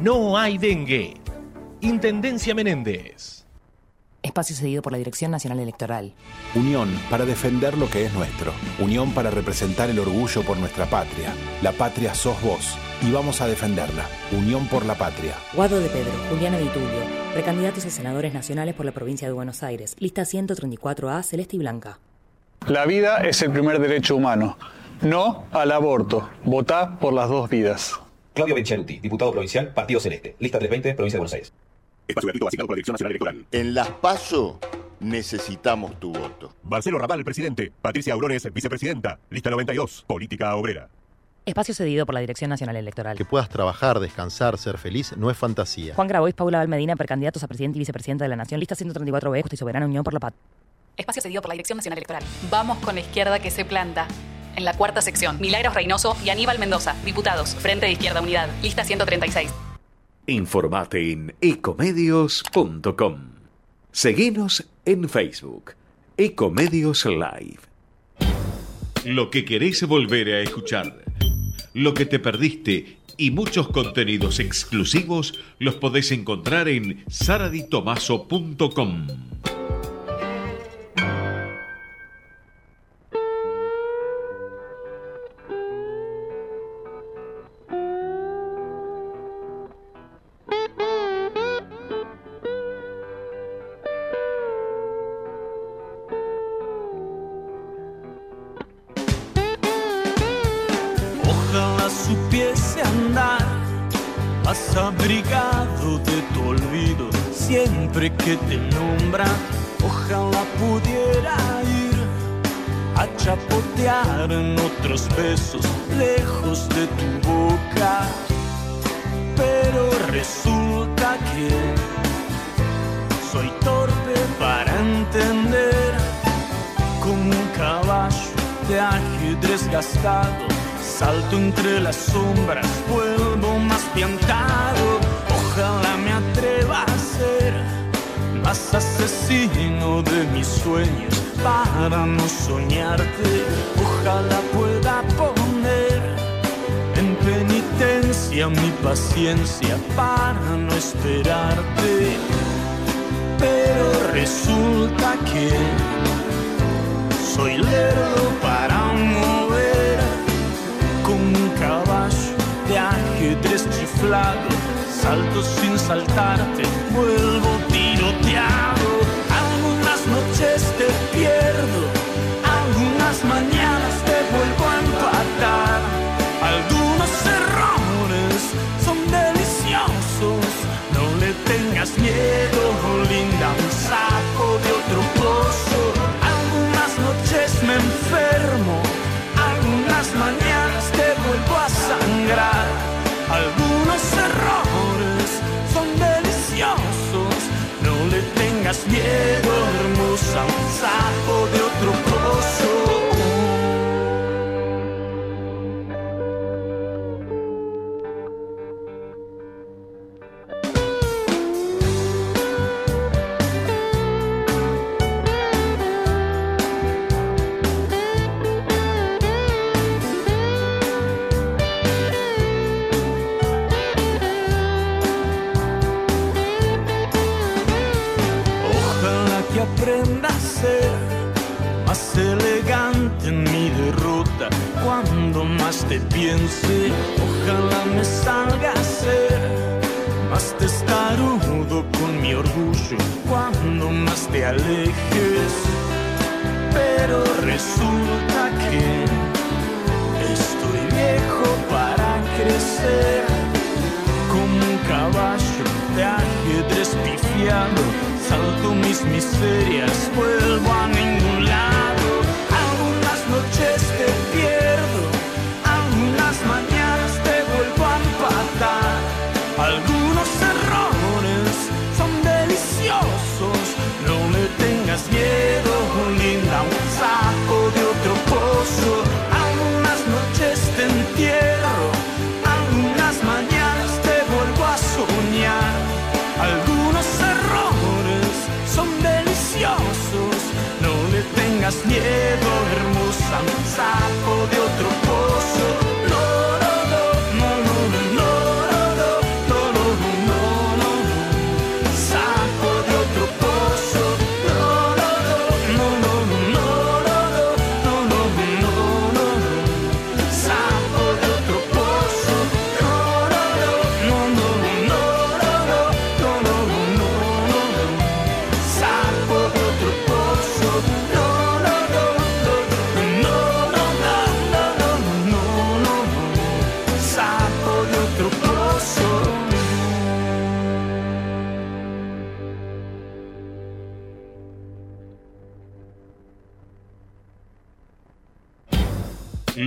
no hay dengue. Intendencia Menéndez. Espacio cedido por la Dirección Nacional Electoral. Unión para defender lo que es nuestro. Unión para representar el orgullo por nuestra patria. La patria sos vos y vamos a defenderla. Unión por la patria. Guado de Pedro, Juliana Di Tulio, precandidatos a senadores nacionales por la provincia de Buenos Aires. Lista 134A, celeste y blanca. La vida es el primer derecho humano. No al aborto. Votá por las dos vidas. Claudio Benchaluti, diputado provincial, Partido Celeste. Lista 320, provincia de Buenos Aires. Espacio gratuito asignado por la Dirección Nacional Electoral. En las PASO necesitamos tu voto. Marcelo Raval, presidente. Patricia Aurones, vicepresidenta. Lista 92, política obrera. Espacio cedido por la Dirección Nacional Electoral. Que puedas trabajar, descansar, ser feliz, no es fantasía. Juan Grabois, Paula Valmedina, precandidatos a presidente y vicepresidenta de la Nación. Lista 134B, Justa y Soberana Unión por la Paz. Espacio cedido por la Dirección Nacional Electoral. Vamos con la izquierda que se planta. En la cuarta sección, Milagros Reynoso y Aníbal Mendoza, diputados, Frente de Izquierda Unidad, lista 136. Informate en ecomedios.com. Seguinos en Facebook. Ecomedios Live. Lo que querés volver a escuchar. Lo que te perdiste y muchos contenidos exclusivos los podés encontrar en saraditomaso.com. que te nombra. Ojalá pudiera ir a chapotear en otros besos lejos de tu boca. Pero resulta que soy torpe para entender como un caballo de ajedrez gastado. Salto entre las sombras, vuelvo más piantado. Asesino de mis sueños para no soñarte. Ojalá pueda poner en penitencia mi paciencia para no esperarte. Pero resulta que soy lerdo para mover como un caballo de ajedrez chiflado. Salto sin saltarte, vuelvo Algunas noches te pierdo, algunas mañanas te vuelvo a empatar. Algunos errores son deliciosos, no le tengas miedo, linda, un saco de otro pozo. Algunas noches me enfermo, algunas mañanas te vuelvo a sangrar. Tengas miedo, hermosa, un saco de otro pozo.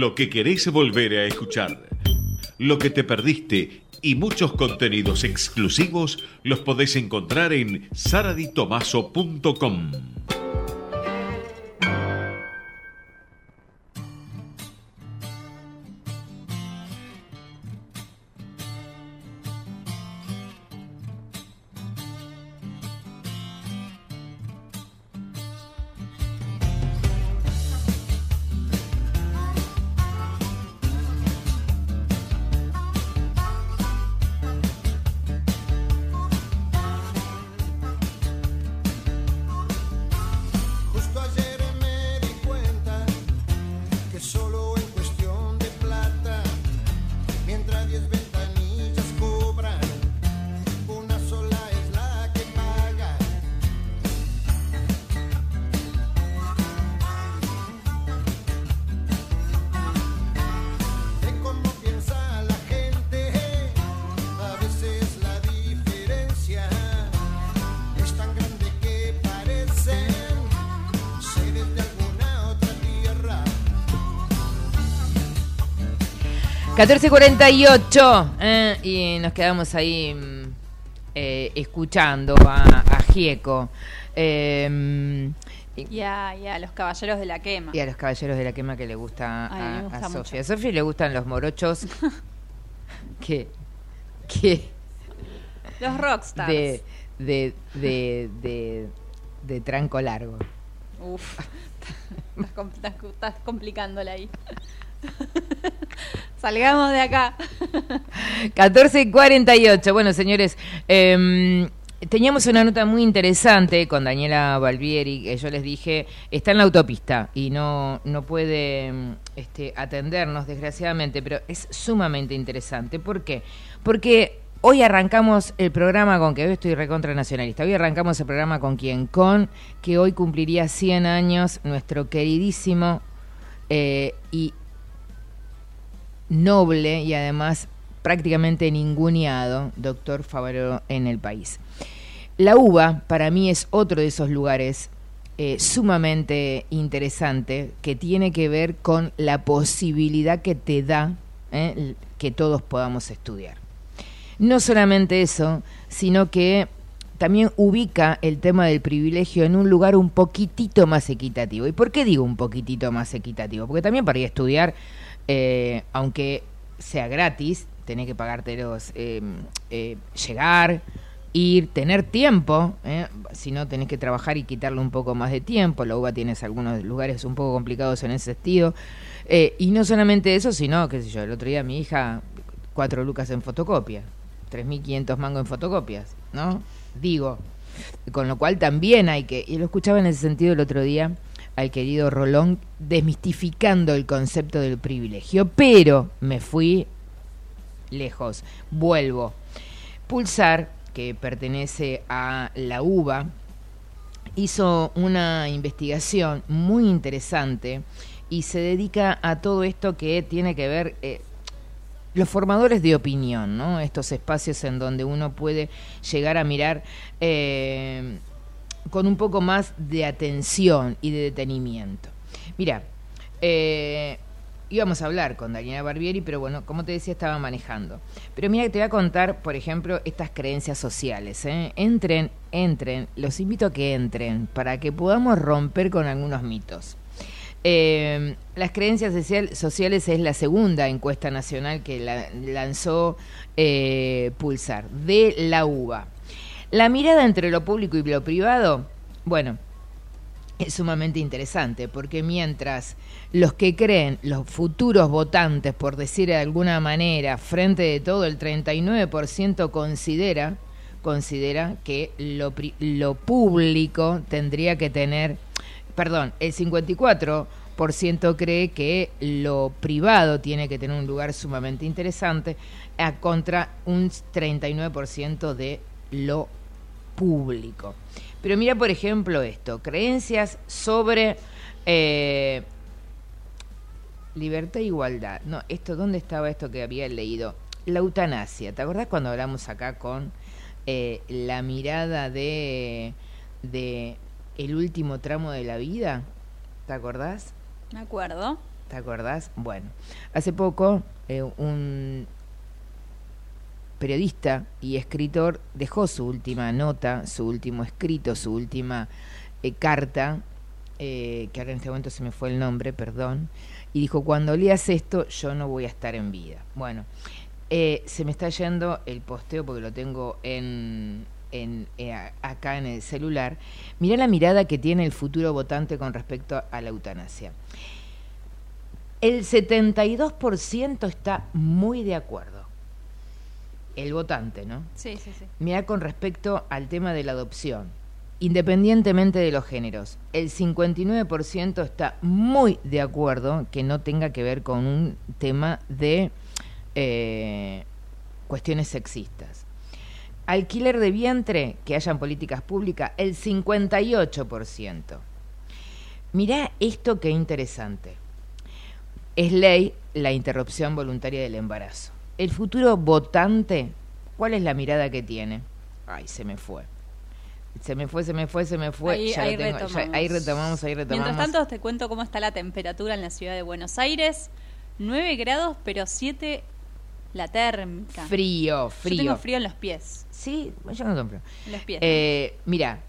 Lo que querés volver a escuchar. Lo que te perdiste y muchos contenidos exclusivos los podés encontrar en saraditomaso.com. 14.48 eh, y nos quedamos ahí mm, eh, escuchando a, a Gieco. Eh, Y a, y a los caballeros de la quema. y a los caballeros de la quema que le gusta Ay, a, gusta a. Sofía. A Sofía le gustan los morochos <laughs> que, que Los rockstars. de, de, de, de, de tranco largo. Uf, <laughs> estás- estás complicándola ahí. <laughs> Salgamos de acá. 14.48. Bueno, señores, em, teníamos una nota muy interesante con Daniela Balbieri, que yo les dije, está en la autopista y no, no puede em, este, atendernos, desgraciadamente, pero es sumamente interesante. ¿Por qué? Porque hoy arrancamos el programa con, que hoy estoy recontra nacionalista, hoy arrancamos el programa con quien, con que hoy cumpliría 100 años nuestro queridísimo eh, y noble y además prácticamente ninguneado doctor Favaro en el país. La uva para mí es otro de esos lugares eh, sumamente interesante que tiene que ver con la posibilidad que te da eh, que todos podamos estudiar. No solamente eso, sino que también ubica el tema del privilegio en un lugar un poquitito más equitativo. ¿Y por qué digo un poquitito más equitativo? Porque también para ir a estudiar, eh, aunque sea gratis, tenés que pagártelos, eh, eh, llegar, ir, tener tiempo, eh, si no tenés que trabajar y quitarle un poco más de tiempo. La UBA tienes algunos lugares un poco complicados en ese sentido. Eh, y no solamente eso, sino, qué sé yo, el otro día mi hija, cuatro lucas en fotocopia, 3.500 mangos en fotocopias, ¿no? Digo, con lo cual también hay que, y lo escuchaba en ese sentido el otro día al querido Rolón, desmistificando el concepto del privilegio, pero me fui lejos, vuelvo. Pulsar, que pertenece a la UBA, hizo una investigación muy interesante y se dedica a todo esto que tiene que ver eh, los formadores de opinión, ¿no? Estos espacios en donde uno puede llegar a mirar eh, con un poco más de atención y de detenimiento. Mira, eh, íbamos a hablar con Daniela Barbieri, pero bueno, como te decía, estaba manejando. Pero mira, te voy a contar, por ejemplo, estas creencias sociales. ¿eh? Entren, entren, los invito a que entren para que podamos romper con algunos mitos. Eh, las creencias social- sociales es la segunda encuesta nacional que la- lanzó Pulsar, de la UBA. La mirada entre lo público y lo privado, bueno, es sumamente interesante, porque mientras los que creen, los futuros votantes, por decir de alguna manera, frente de todo, el 39% considera, considera que lo, lo público tendría que tener, perdón, el 54% cree que lo privado tiene que tener un lugar sumamente interesante, a contra un 39% de lo público. Pero mira, por ejemplo, esto, creencias sobre eh, libertad e igualdad. No, esto, ¿dónde estaba esto que había leído? La eutanasia. ¿Te acordás cuando hablamos acá con eh, la mirada de, de el último tramo de la vida? ¿Te acordás? Me acuerdo. ¿Te acordás? Bueno, hace poco eh, un periodista y escritor dejó su última nota, su último escrito, su última eh, carta, eh, que ahora en este momento se me fue el nombre, perdón, y dijo, cuando leas esto yo no voy a estar en vida. Bueno, eh, se me está yendo el posteo porque lo tengo en, en, acá en el celular. Mirá la mirada que tiene el futuro votante con respecto a la eutanasia. El 72% está muy de acuerdo. El votante, ¿no? Sí, sí, sí. Mira con respecto al tema de la adopción, independientemente de los géneros, el 59% está muy de acuerdo que no tenga que ver con un tema de eh, cuestiones sexistas. Alquiler de vientre, que hayan políticas públicas, el 58%. Mirá esto que interesante. Es ley la interrupción voluntaria del embarazo. El futuro votante, ¿cuál es la mirada que tiene? Ay, se me fue. Se me fue, se me fue, se me fue. Ahí, Ya ahí lo tengo, ya- retomamos. ahí retomamos, ahí retomamos. Mientras tanto, te cuento cómo está la temperatura en la ciudad de Buenos Aires. 9 grados, pero 7 la térmica. Frío, Yo frío. tengo frío en los pies. Sí, yo no tengo frío. En los pies. Eh, mira,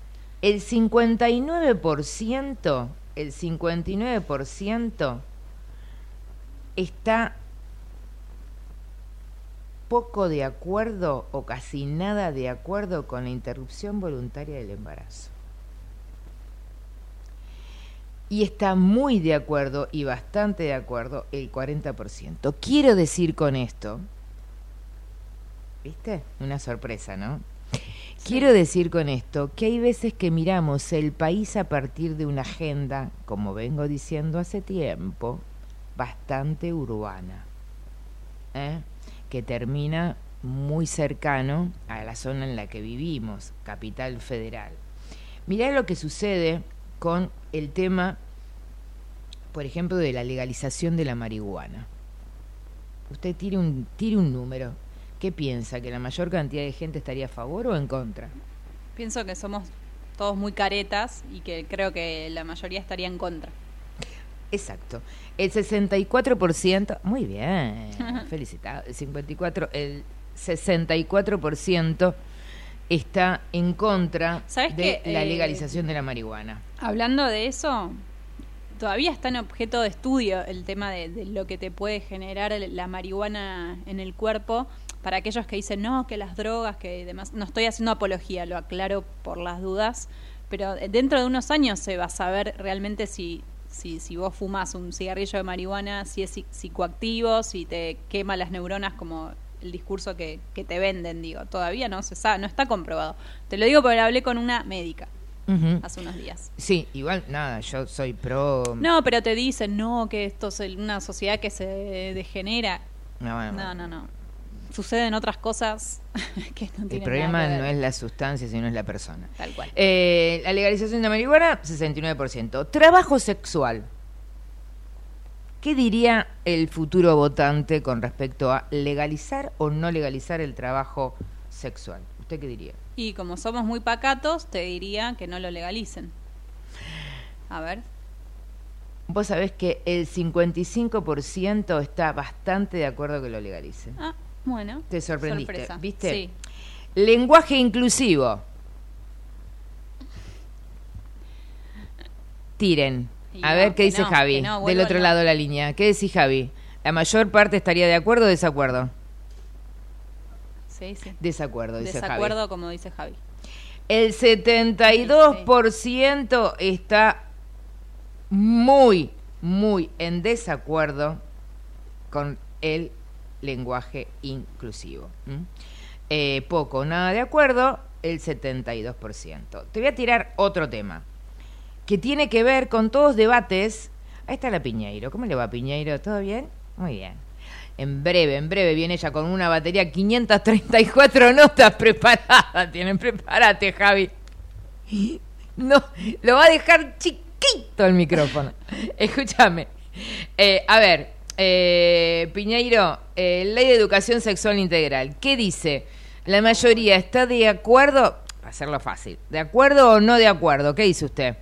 el 59%, el 59% está poco de acuerdo o casi nada de acuerdo con la interrupción voluntaria del embarazo. Y está muy de acuerdo y bastante de acuerdo el 40%. Quiero decir con esto, ¿viste? Una sorpresa, ¿no? Quiero decir con esto que hay veces que miramos el país a partir de una agenda, como vengo diciendo hace tiempo, bastante urbana, ¿eh? Que termina muy cercano a la zona en la que vivimos, capital federal. Mirá lo que sucede con el tema, por ejemplo, de la legalización de la marihuana. Usted tire un, tire un número. ¿Qué piensa? ¿Que la mayor cantidad de gente estaría a favor o en contra? Pienso que somos todos muy caretas y que creo que la mayoría estaría en contra. Exacto. El 64%, muy bien, <laughs> felicitado. El 54, el 64% está en contra ¿Sabes de la Eh, legalización de la marihuana. Hablando de eso, todavía está en objeto de estudio el tema de, de lo que te puede generar la marihuana en el cuerpo. Para aquellos que dicen, no, que las drogas, que demás. No estoy haciendo apología, lo aclaro por las dudas. Pero dentro de unos años se va a saber realmente si, si, si vos fumas un cigarrillo de marihuana, si es psi- psicoactivo, si te quema las neuronas como el discurso que, que te venden, digo. Todavía no se sabe, no está comprobado. Te lo digo porque hablé con una médica hace unos días. Sí, igual, nada, yo soy pro... No, pero te dicen, no, que esto es una sociedad que se degenera. No, bueno, No, no, no. Suceden otras cosas <laughs> que no El tienen problema nada que no es la sustancia, sino es la persona. Tal cual. Eh, la legalización de marihuana, 69%. Trabajo sexual. ¿Qué diría el futuro votante con respecto a legalizar o no legalizar el trabajo sexual? ¿Usted qué diría? Y como somos muy pacatos, te diría que no lo legalicen. A ver. Vos sabés que el 55% está bastante de acuerdo que lo legalicen. Ah, bueno. Te sorprendiste, Sorpresa. ¿viste? Sí. Lenguaje inclusivo. Tiren. Y A no, ver qué dice no, Javi, no, del otro lado de la línea. ¿Qué decís, Javi? ¿La mayor parte estaría de acuerdo o desacuerdo? Sí, sí. Desacuerdo, dice Desacuerdo, Javi. como dice Javi. El 72% está muy, muy en desacuerdo con el lenguaje inclusivo. Eh, poco, nada de acuerdo, el 72%. Te voy a tirar otro tema que tiene que ver con todos debates. Ahí está la Piñeiro. ¿Cómo le va Piñeiro? ¿Todo bien? Muy bien. En breve, en breve viene ella con una batería 534 <laughs> notas preparadas. Tienen, prepárate, Javi. No, lo va a dejar chiquito el micrófono. <laughs> Escúchame. Eh, a ver, eh, Piñeiro, eh, Ley de Educación Sexual Integral. ¿Qué dice? La mayoría está de acuerdo, para hacerlo fácil, ¿de acuerdo o no de acuerdo? ¿Qué dice usted?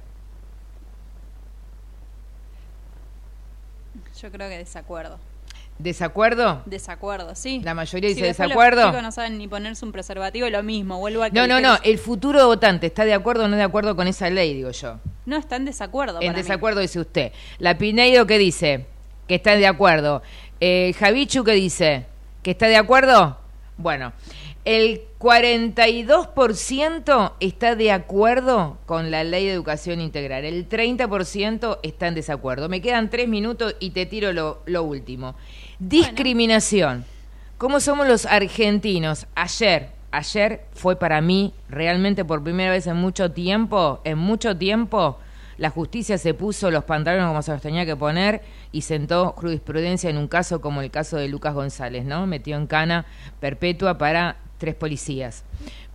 Yo creo que desacuerdo. ¿Desacuerdo? Desacuerdo, sí. La mayoría dice desacuerdo. Los chicos no saben ni ponerse un preservativo, lo mismo. Vuelvo a que No, no, no. El futuro votante está de acuerdo o no de acuerdo con esa ley, digo yo. No está en desacuerdo. En para mí. desacuerdo dice usted. La Pineiro, ¿qué dice? Que está de acuerdo. Eh, Javichu, ¿qué dice? ¿Que está de acuerdo? Bueno, el 42% está de acuerdo con la ley de educación integral. El 30% está en desacuerdo. Me quedan tres minutos y te tiro lo, lo último. Discriminación. ¿Cómo somos los argentinos? Ayer, ayer fue para mí realmente por primera vez en mucho tiempo, en mucho tiempo, la justicia se puso los pantalones como se los tenía que poner y sentó jurisprudencia en un caso como el caso de Lucas González, ¿no? Metió en cana perpetua para tres policías.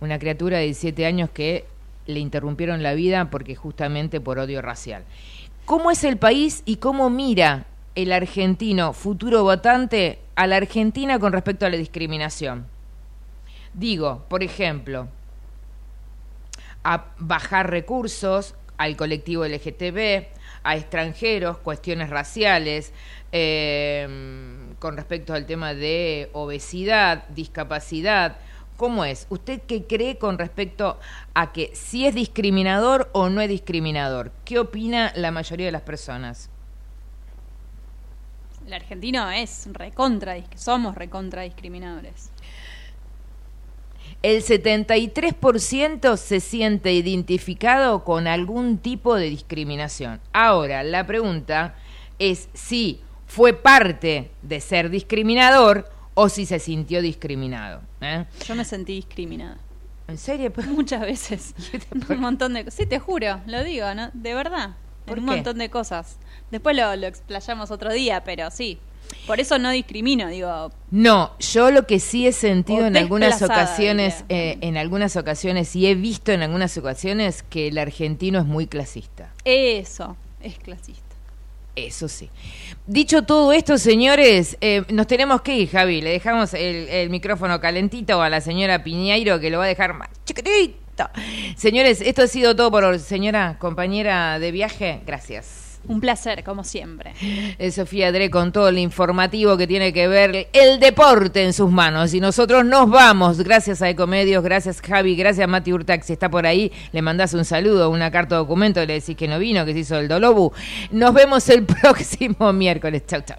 Una criatura de 17 años que le interrumpieron la vida porque justamente por odio racial. ¿Cómo es el país y cómo mira el argentino futuro votante a la Argentina con respecto a la discriminación? Digo, por ejemplo, a bajar recursos al colectivo LGTB, a extranjeros, cuestiones raciales, eh, con respecto al tema de obesidad, discapacidad. ¿Cómo es? ¿Usted qué cree con respecto a que si es discriminador o no es discriminador? ¿Qué opina la mayoría de las personas? El argentino es recontra, somos recontra discriminadores. El 73% se siente identificado con algún tipo de discriminación. Ahora, la pregunta es si fue parte de ser discriminador o si se sintió discriminado. ¿eh? Yo me sentí discriminada. ¿En serio? <laughs> Muchas veces. <laughs> un montón de cosas. Sí, te juro, lo digo, ¿no? De verdad. ¿Por un qué? montón de cosas. Después lo, lo explayamos otro día, pero sí. Por eso no discrimino, digo. No, yo lo que sí he sentido en algunas ocasiones, eh, en algunas ocasiones y he visto en algunas ocasiones que el argentino es muy clasista. Eso es clasista. Eso sí. Dicho todo esto, señores, eh, nos tenemos que ir, Javi. Le dejamos el, el micrófono calentito a la señora Piñeiro, que lo va a dejar más chiquitito. Señores, esto ha sido todo por hoy. Señora, compañera de viaje, gracias. Un placer, como siempre. Es Sofía Dre con todo el informativo que tiene que ver el deporte en sus manos. Y nosotros nos vamos. Gracias a Ecomedios, gracias Javi, gracias Mati Urtax. Si está por ahí, le mandás un saludo, una carta de documento, le decís que no vino, que se hizo el Dolobu. Nos vemos el <laughs> próximo miércoles. Chau, chau.